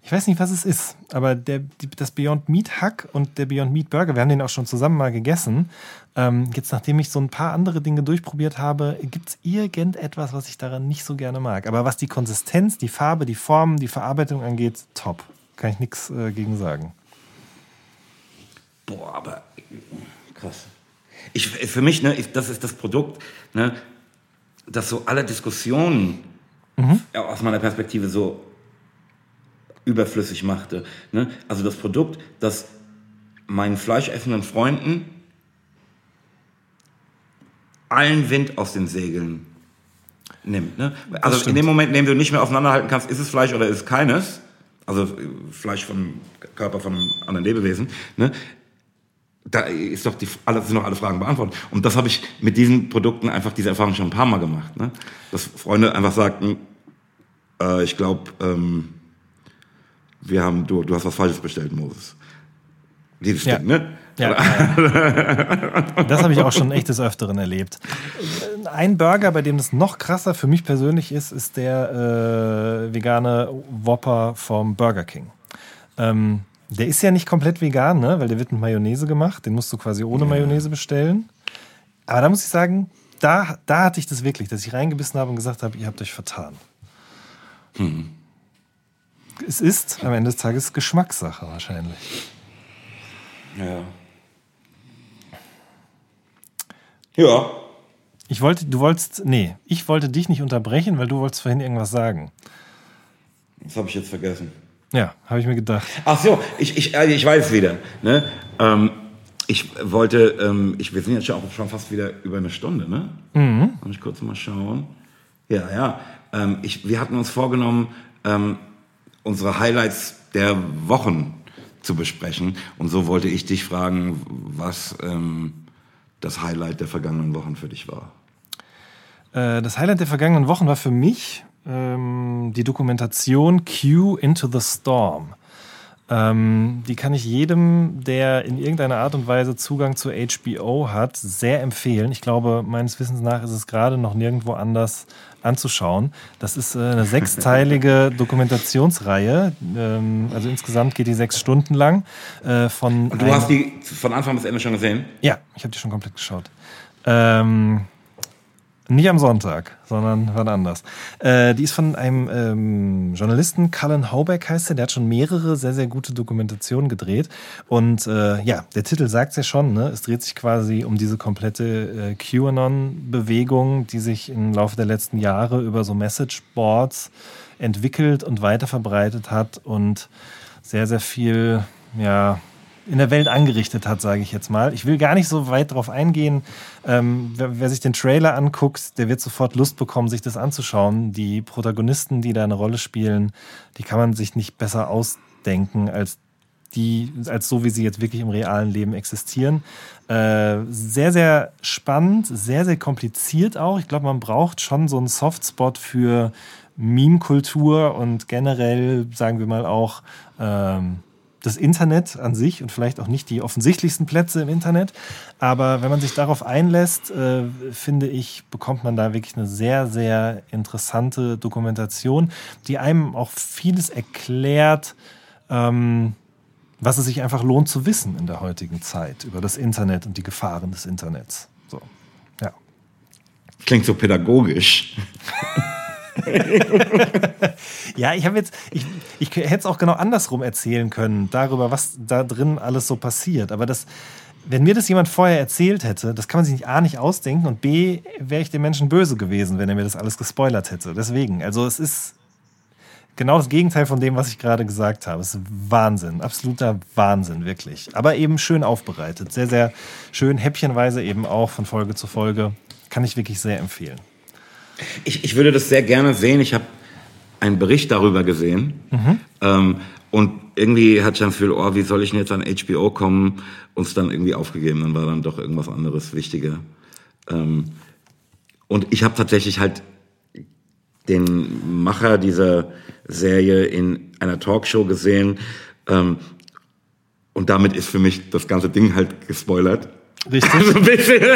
Ich weiß nicht, was es ist, aber der, die, das Beyond Meat Hack und der Beyond Meat Burger, wir haben den auch schon zusammen mal gegessen. Ähm, jetzt, nachdem ich so ein paar andere Dinge durchprobiert habe, gibt es irgendetwas, was ich daran nicht so gerne mag. Aber was die Konsistenz, die Farbe, die Form, die Verarbeitung angeht, top. Kann ich nichts äh, gegen sagen. Boah, aber krass. Ich, für mich, ne, ich, das ist das Produkt, ne, das so alle Diskussionen mhm. aus meiner Perspektive so überflüssig machte. Ne? Also das Produkt, das meinen fleischessenden Freunden allen Wind aus den Segeln nimmt. Ne? Also in dem Moment, in dem du nicht mehr auseinanderhalten kannst, ist es Fleisch oder ist es keines, also Fleisch vom Körper von einem anderen Lebewesen, ne? da ist doch die, alle, sind doch alle Fragen beantwortet. Und das habe ich mit diesen Produkten einfach diese Erfahrung schon ein paar Mal gemacht. Ne? Dass Freunde einfach sagten, äh, ich glaube, ähm, wir haben, du, du hast was Falsches bestellt, Moses. Dieses ja. Ding, ne? Ja, das habe ich auch schon echt des Öfteren erlebt. Ein Burger, bei dem das noch krasser für mich persönlich ist, ist der äh, vegane Whopper vom Burger King. Ähm, der ist ja nicht komplett vegan, ne? weil der wird mit Mayonnaise gemacht. Den musst du quasi ohne Mayonnaise bestellen. Aber da muss ich sagen, da, da hatte ich das wirklich, dass ich reingebissen habe und gesagt habe, ihr habt euch vertan. Hm. Es ist am Ende des Tages Geschmackssache wahrscheinlich. Ja. Ja. Ich wollte, du wolltest, nee, ich wollte dich nicht unterbrechen, weil du wolltest vorhin irgendwas sagen. Das habe ich jetzt vergessen. Ja, habe ich mir gedacht. Ach so, ich, ich, äh, ich weiß wieder. Ne? Ähm, ich wollte, ähm, ich, wir sind jetzt schon, auch schon fast wieder über eine Stunde, ne? Mhm. Muss ich kurz mal schauen. Ja, ja. Ähm, ich, wir hatten uns vorgenommen, ähm, unsere Highlights der Wochen zu besprechen. Und so wollte ich dich fragen, was ähm, das Highlight der vergangenen Wochen für dich war. Äh, das Highlight der vergangenen Wochen war für mich ähm, die Dokumentation Q Into the Storm. Ähm, die kann ich jedem, der in irgendeiner Art und Weise Zugang zu HBO hat, sehr empfehlen. Ich glaube, meines Wissens nach ist es gerade noch nirgendwo anders anzuschauen. Das ist äh, eine sechsteilige Dokumentationsreihe. Ähm, also insgesamt geht die sechs Stunden lang. Äh, von und du hast die von Anfang bis Ende schon gesehen? Ja, ich habe die schon komplett geschaut. Ähm, nicht am Sonntag, sondern wann anders. Äh, die ist von einem ähm, Journalisten, Cullen Haubeck heißt er, der hat schon mehrere sehr, sehr gute Dokumentationen gedreht. Und äh, ja, der Titel sagt es ja schon, ne? es dreht sich quasi um diese komplette äh, QAnon-Bewegung, die sich im Laufe der letzten Jahre über so Messageboards entwickelt und weiterverbreitet hat und sehr, sehr viel, ja, in der Welt angerichtet hat, sage ich jetzt mal. Ich will gar nicht so weit darauf eingehen. Ähm, wer, wer, sich den Trailer anguckt, der wird sofort Lust bekommen, sich das anzuschauen. Die Protagonisten, die da eine Rolle spielen, die kann man sich nicht besser ausdenken als die, als so wie sie jetzt wirklich im realen Leben existieren. Äh, sehr, sehr spannend, sehr, sehr kompliziert auch. Ich glaube, man braucht schon so einen Softspot für Meme-Kultur und generell, sagen wir mal auch, ähm, das Internet an sich und vielleicht auch nicht die offensichtlichsten Plätze im Internet. Aber wenn man sich darauf einlässt, äh, finde ich, bekommt man da wirklich eine sehr, sehr interessante Dokumentation, die einem auch vieles erklärt, ähm, was es sich einfach lohnt zu wissen in der heutigen Zeit über das Internet und die Gefahren des Internets. So, ja. Klingt so pädagogisch. Ja, ich habe jetzt, ich, ich hätte es auch genau andersrum erzählen können, darüber, was da drin alles so passiert. Aber das, wenn mir das jemand vorher erzählt hätte, das kann man sich nicht A nicht ausdenken und B wäre ich dem Menschen böse gewesen, wenn er mir das alles gespoilert hätte. Deswegen, also es ist genau das Gegenteil von dem, was ich gerade gesagt habe. Es ist Wahnsinn, absoluter Wahnsinn, wirklich. Aber eben schön aufbereitet, sehr, sehr schön, häppchenweise eben auch von Folge zu Folge. Kann ich wirklich sehr empfehlen. Ich, ich würde das sehr gerne sehen. Ich habe einen Bericht darüber gesehen. Ähm, und irgendwie hatte ich dann Gefühl, oh, wie soll ich denn jetzt an HBO kommen? Und es dann irgendwie aufgegeben. Dann war dann doch irgendwas anderes wichtiger. Ähm, und ich habe tatsächlich halt den Macher dieser Serie in einer Talkshow gesehen. Ähm, und damit ist für mich das ganze Ding halt gespoilert. Richtig? So ein bisschen.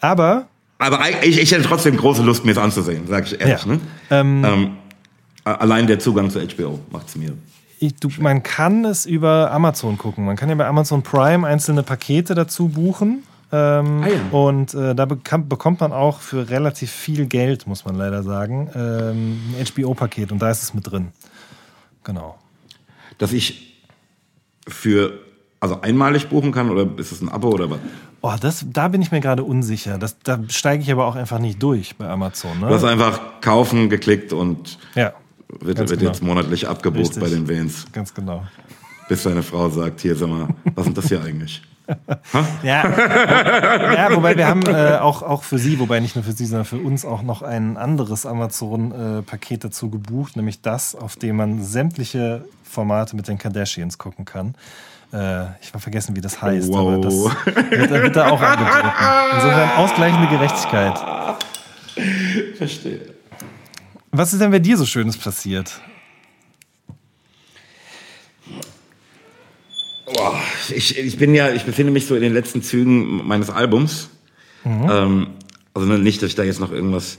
Aber Aber ich, ich hätte trotzdem große Lust, mir es anzusehen, sag ich ehrlich. Ja. Ne? Ähm, allein der Zugang zu HBO macht es mir. ich, du, man kann es über Amazon gucken. Man kann ja bei Amazon Prime einzelne Pakete dazu buchen. Ähm, Ah ja. Und äh, da bekam, bekommt man auch für relativ viel Geld, muss man leider sagen, ähm, ein HBO-Paket und da ist es mit drin. Genau. Dass ich für, also einmalig buchen kann oder ist es ein Abo oder was? Oh, das, da bin ich mir gerade unsicher. Das, da steige ich aber auch einfach nicht durch bei Amazon. Du hast Ne? einfach kaufen geklickt und Ja, wird, wird genau. jetzt monatlich abgebucht Richtig. bei den Vans. ganz genau. Bis deine Frau sagt, hier, sag mal, was ist das hier eigentlich? Ja, ja wobei wir haben äh, auch, auch für Sie, wobei nicht nur für Sie, sondern für uns auch noch ein anderes Amazon-Paket dazu gebucht, nämlich das, auf dem man sämtliche Formate mit den Kardashians gucken kann. Äh, ich habe vergessen, wie das heißt, aber das Wow. wird, wird da auch angeboten. Insofern ausgleichende Gerechtigkeit. Verstehe. Was ist denn bei dir so Schönes passiert? Boah, ich, ich bin ja, ich befinde mich so in den letzten Zügen meines Albums. Ähm, also ne, nicht, dass ich da jetzt noch irgendwas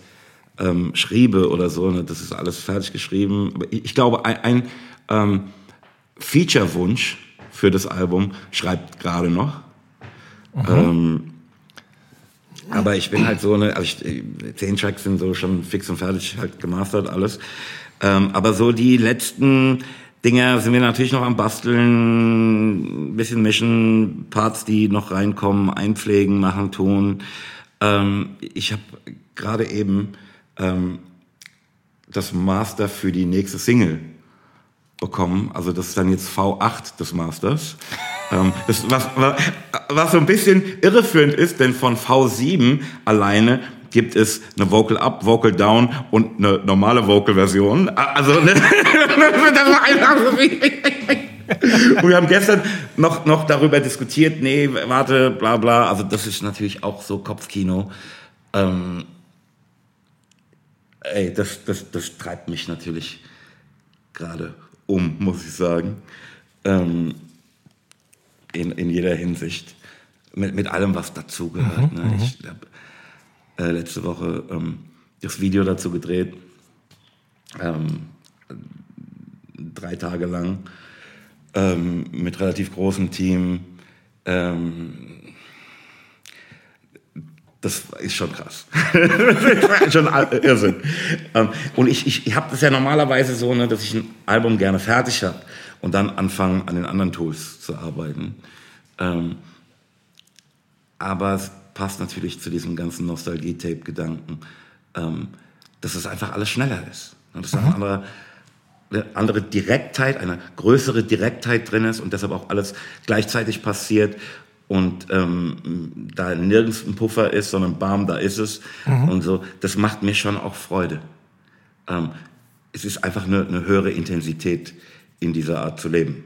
ähm, schriebe oder so, ne, das ist alles fertig geschrieben. Aber ich, ich glaube, ein, ein ähm, Feature-Wunsch für das Album schreibt gerade noch. Ähm, aber ich bin halt so eine, also ich, zehn Tracks sind so schon fix und fertig, halt gemastert alles. Ähm, aber so die letzten Dinger sind wir natürlich noch am Basteln, ein bisschen mischen, Parts, die noch reinkommen, einpflegen, machen, tun. Ähm, ich habe gerade eben ähm, das Master für die nächste Single bekommen. Also das ist dann jetzt V8 des Masters. ähm, das, was, was, so ein bisschen irreführend ist, denn von V7 alleine gibt es eine Vocal Up, Vocal Down und eine normale Vocal-Version. Also ne, das war einfach so wie- und wir haben gestern noch, noch darüber diskutiert, nee, warte, bla bla. Also das ist natürlich auch so Kopfkino. Ähm, ey, das, das, das treibt mich natürlich gerade um, muss ich sagen. Ähm, in, in jeder Hinsicht. Mit, mit allem, was dazugehört. ne? Ich habe äh, letzte Woche ähm, das Video dazu gedreht. Ähm, drei Tage lang. Ähm, mit relativ großem Team. Ähm, das ist schon krass. das ist schon Irrsinn. Ähm, und ich, ich, ich habe das ja normalerweise so, ne, dass ich ein Album gerne fertig habe und dann anfange, an den anderen Tools zu arbeiten. Ähm, aber es passt natürlich zu diesem ganzen Nostalgie-Tape-Gedanken, ähm, dass es einfach alles schneller ist. Und dass da eine andere, eine andere Direktheit, eine größere Direktheit drin ist und deshalb auch alles gleichzeitig passiert und ähm, da nirgends ein Puffer ist, sondern bam, da ist es und so. Das macht mir schon auch Freude. Ähm, es ist einfach eine, eine höhere Intensität in dieser Art zu leben.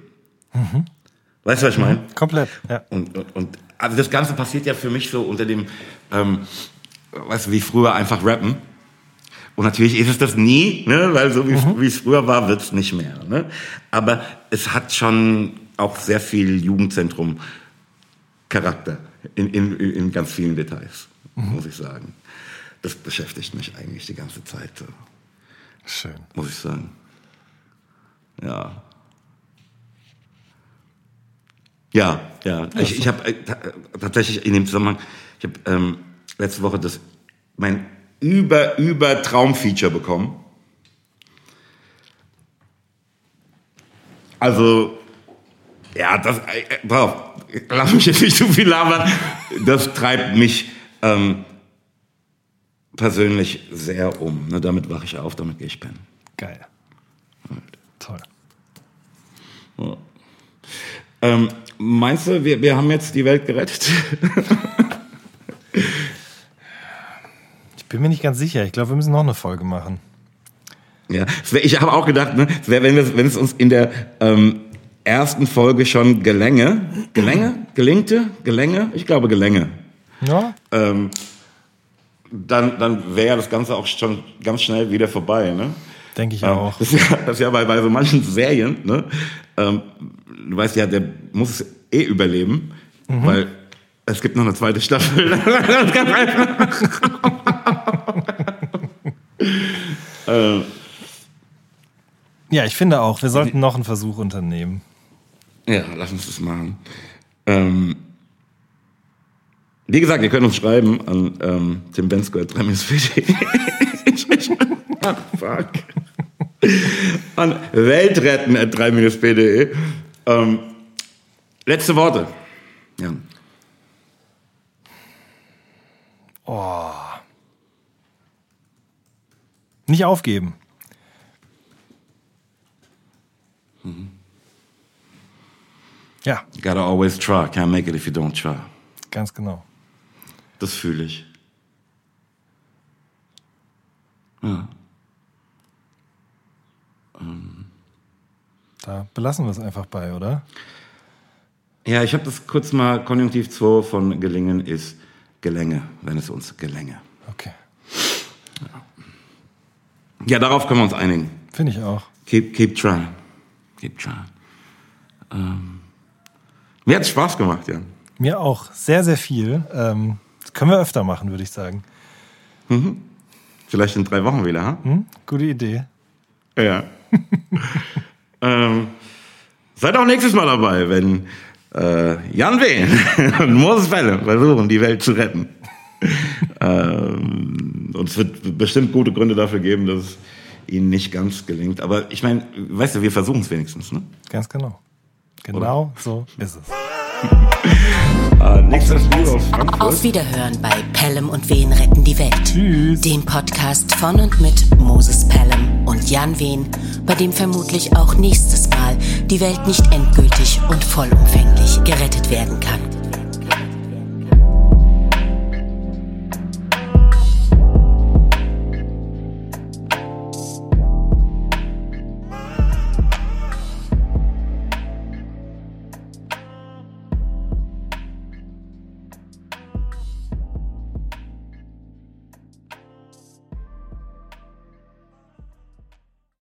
Weißt du, was ich meine? Komplett, ja. Und, und, und also das Ganze passiert ja für mich so unter dem, ähm, weißt du, wie früher einfach rappen. Und natürlich ist es das nie, ne? weil so wie es- wie es früher war, wird es nicht mehr. Ne? Aber es hat schon auch sehr viel Jugendzentrum Charakter in, in, in ganz vielen Details, muss ich sagen. Das beschäftigt mich eigentlich die ganze Zeit, so, Schön. muss ich sagen. Ja. Ja, ja. Ich, ich habe äh, ta- tatsächlich in dem Zusammenhang, ich habe ähm, letzte Woche das mein über über Traumfeature bekommen. Also ja, das äh, äh, pass auf, lass mich jetzt nicht zu viel labern. Das treibt mich ähm, persönlich sehr um. Ne, damit wache ich auf, damit gehe ich pennen. Geil. Toll. Ähm, meinst du, wir, wir haben jetzt die Welt gerettet? Ich bin mir nicht ganz sicher. Ich glaube, wir müssen noch eine Folge machen. Ja, ich habe auch gedacht, ne, wenn es uns in der ähm, ersten Folge schon gelänge, gelänge, gelingte, gelänge, ich glaube gelänge, Ja? ähm, dann, dann wäre das Ganze auch schon ganz schnell wieder vorbei. Ne? Denke ich Ähm, auch. Das ist ja, das ist ja bei, bei so manchen Serien, ne? ähm, du weißt ja, der muss es eh überleben, Mhm. weil es gibt noch eine zweite Staffel. Das ist ganz einfach. äh, Ja, ich finde auch, wir sollten noch einen Versuch unternehmen. Ja, lass uns das machen. Ähm, wie gesagt, ihr könnt uns schreiben an ähm, Tim Bensko at ah, fuck. An weltretten at 3-p.de. Ähm, letzte Worte. Ja. Nicht aufgeben. Ja, You gotta always try. Can't make it if you don't try. ganz genau. Das fühle ich. Da belassen wir es einfach bei, oder? Ja, ich habe das kurz mal, Konjunktiv 2 von gelingen ist Gelänge, wenn es uns gelänge. Okay. Ja, darauf können wir uns einigen. Finde ich auch. Keep, keep trying. Keep trying. Ähm, mir hat's Spaß gemacht, ja. Mir auch. Sehr, sehr viel. Ähm, das können wir öfter machen, würde ich sagen. Vielleicht in drei Wochen wieder, ha? Hm? Gute Idee. Ja. ähm, seid auch nächstes Mal dabei, wenn äh, Jan Wehn und Moses Fälle versuchen, die Welt zu retten. ähm, und es wird bestimmt gute Gründe dafür geben, dass es ihnen nicht ganz gelingt. Aber ich meine, weißt du, wir versuchen es wenigstens. Ne? Ganz genau. Genau so ist es. Äh, nächstes Spiel aus Frankfurt. Auf Wiederhören bei Pelham und Wen retten die Welt. Tschüss. Dem Podcast von und mit Moses Pelham und Jan Wehn, bei dem vermutlich auch nächstes Mal die Welt nicht endgültig und vollumfänglich gerettet werden kann.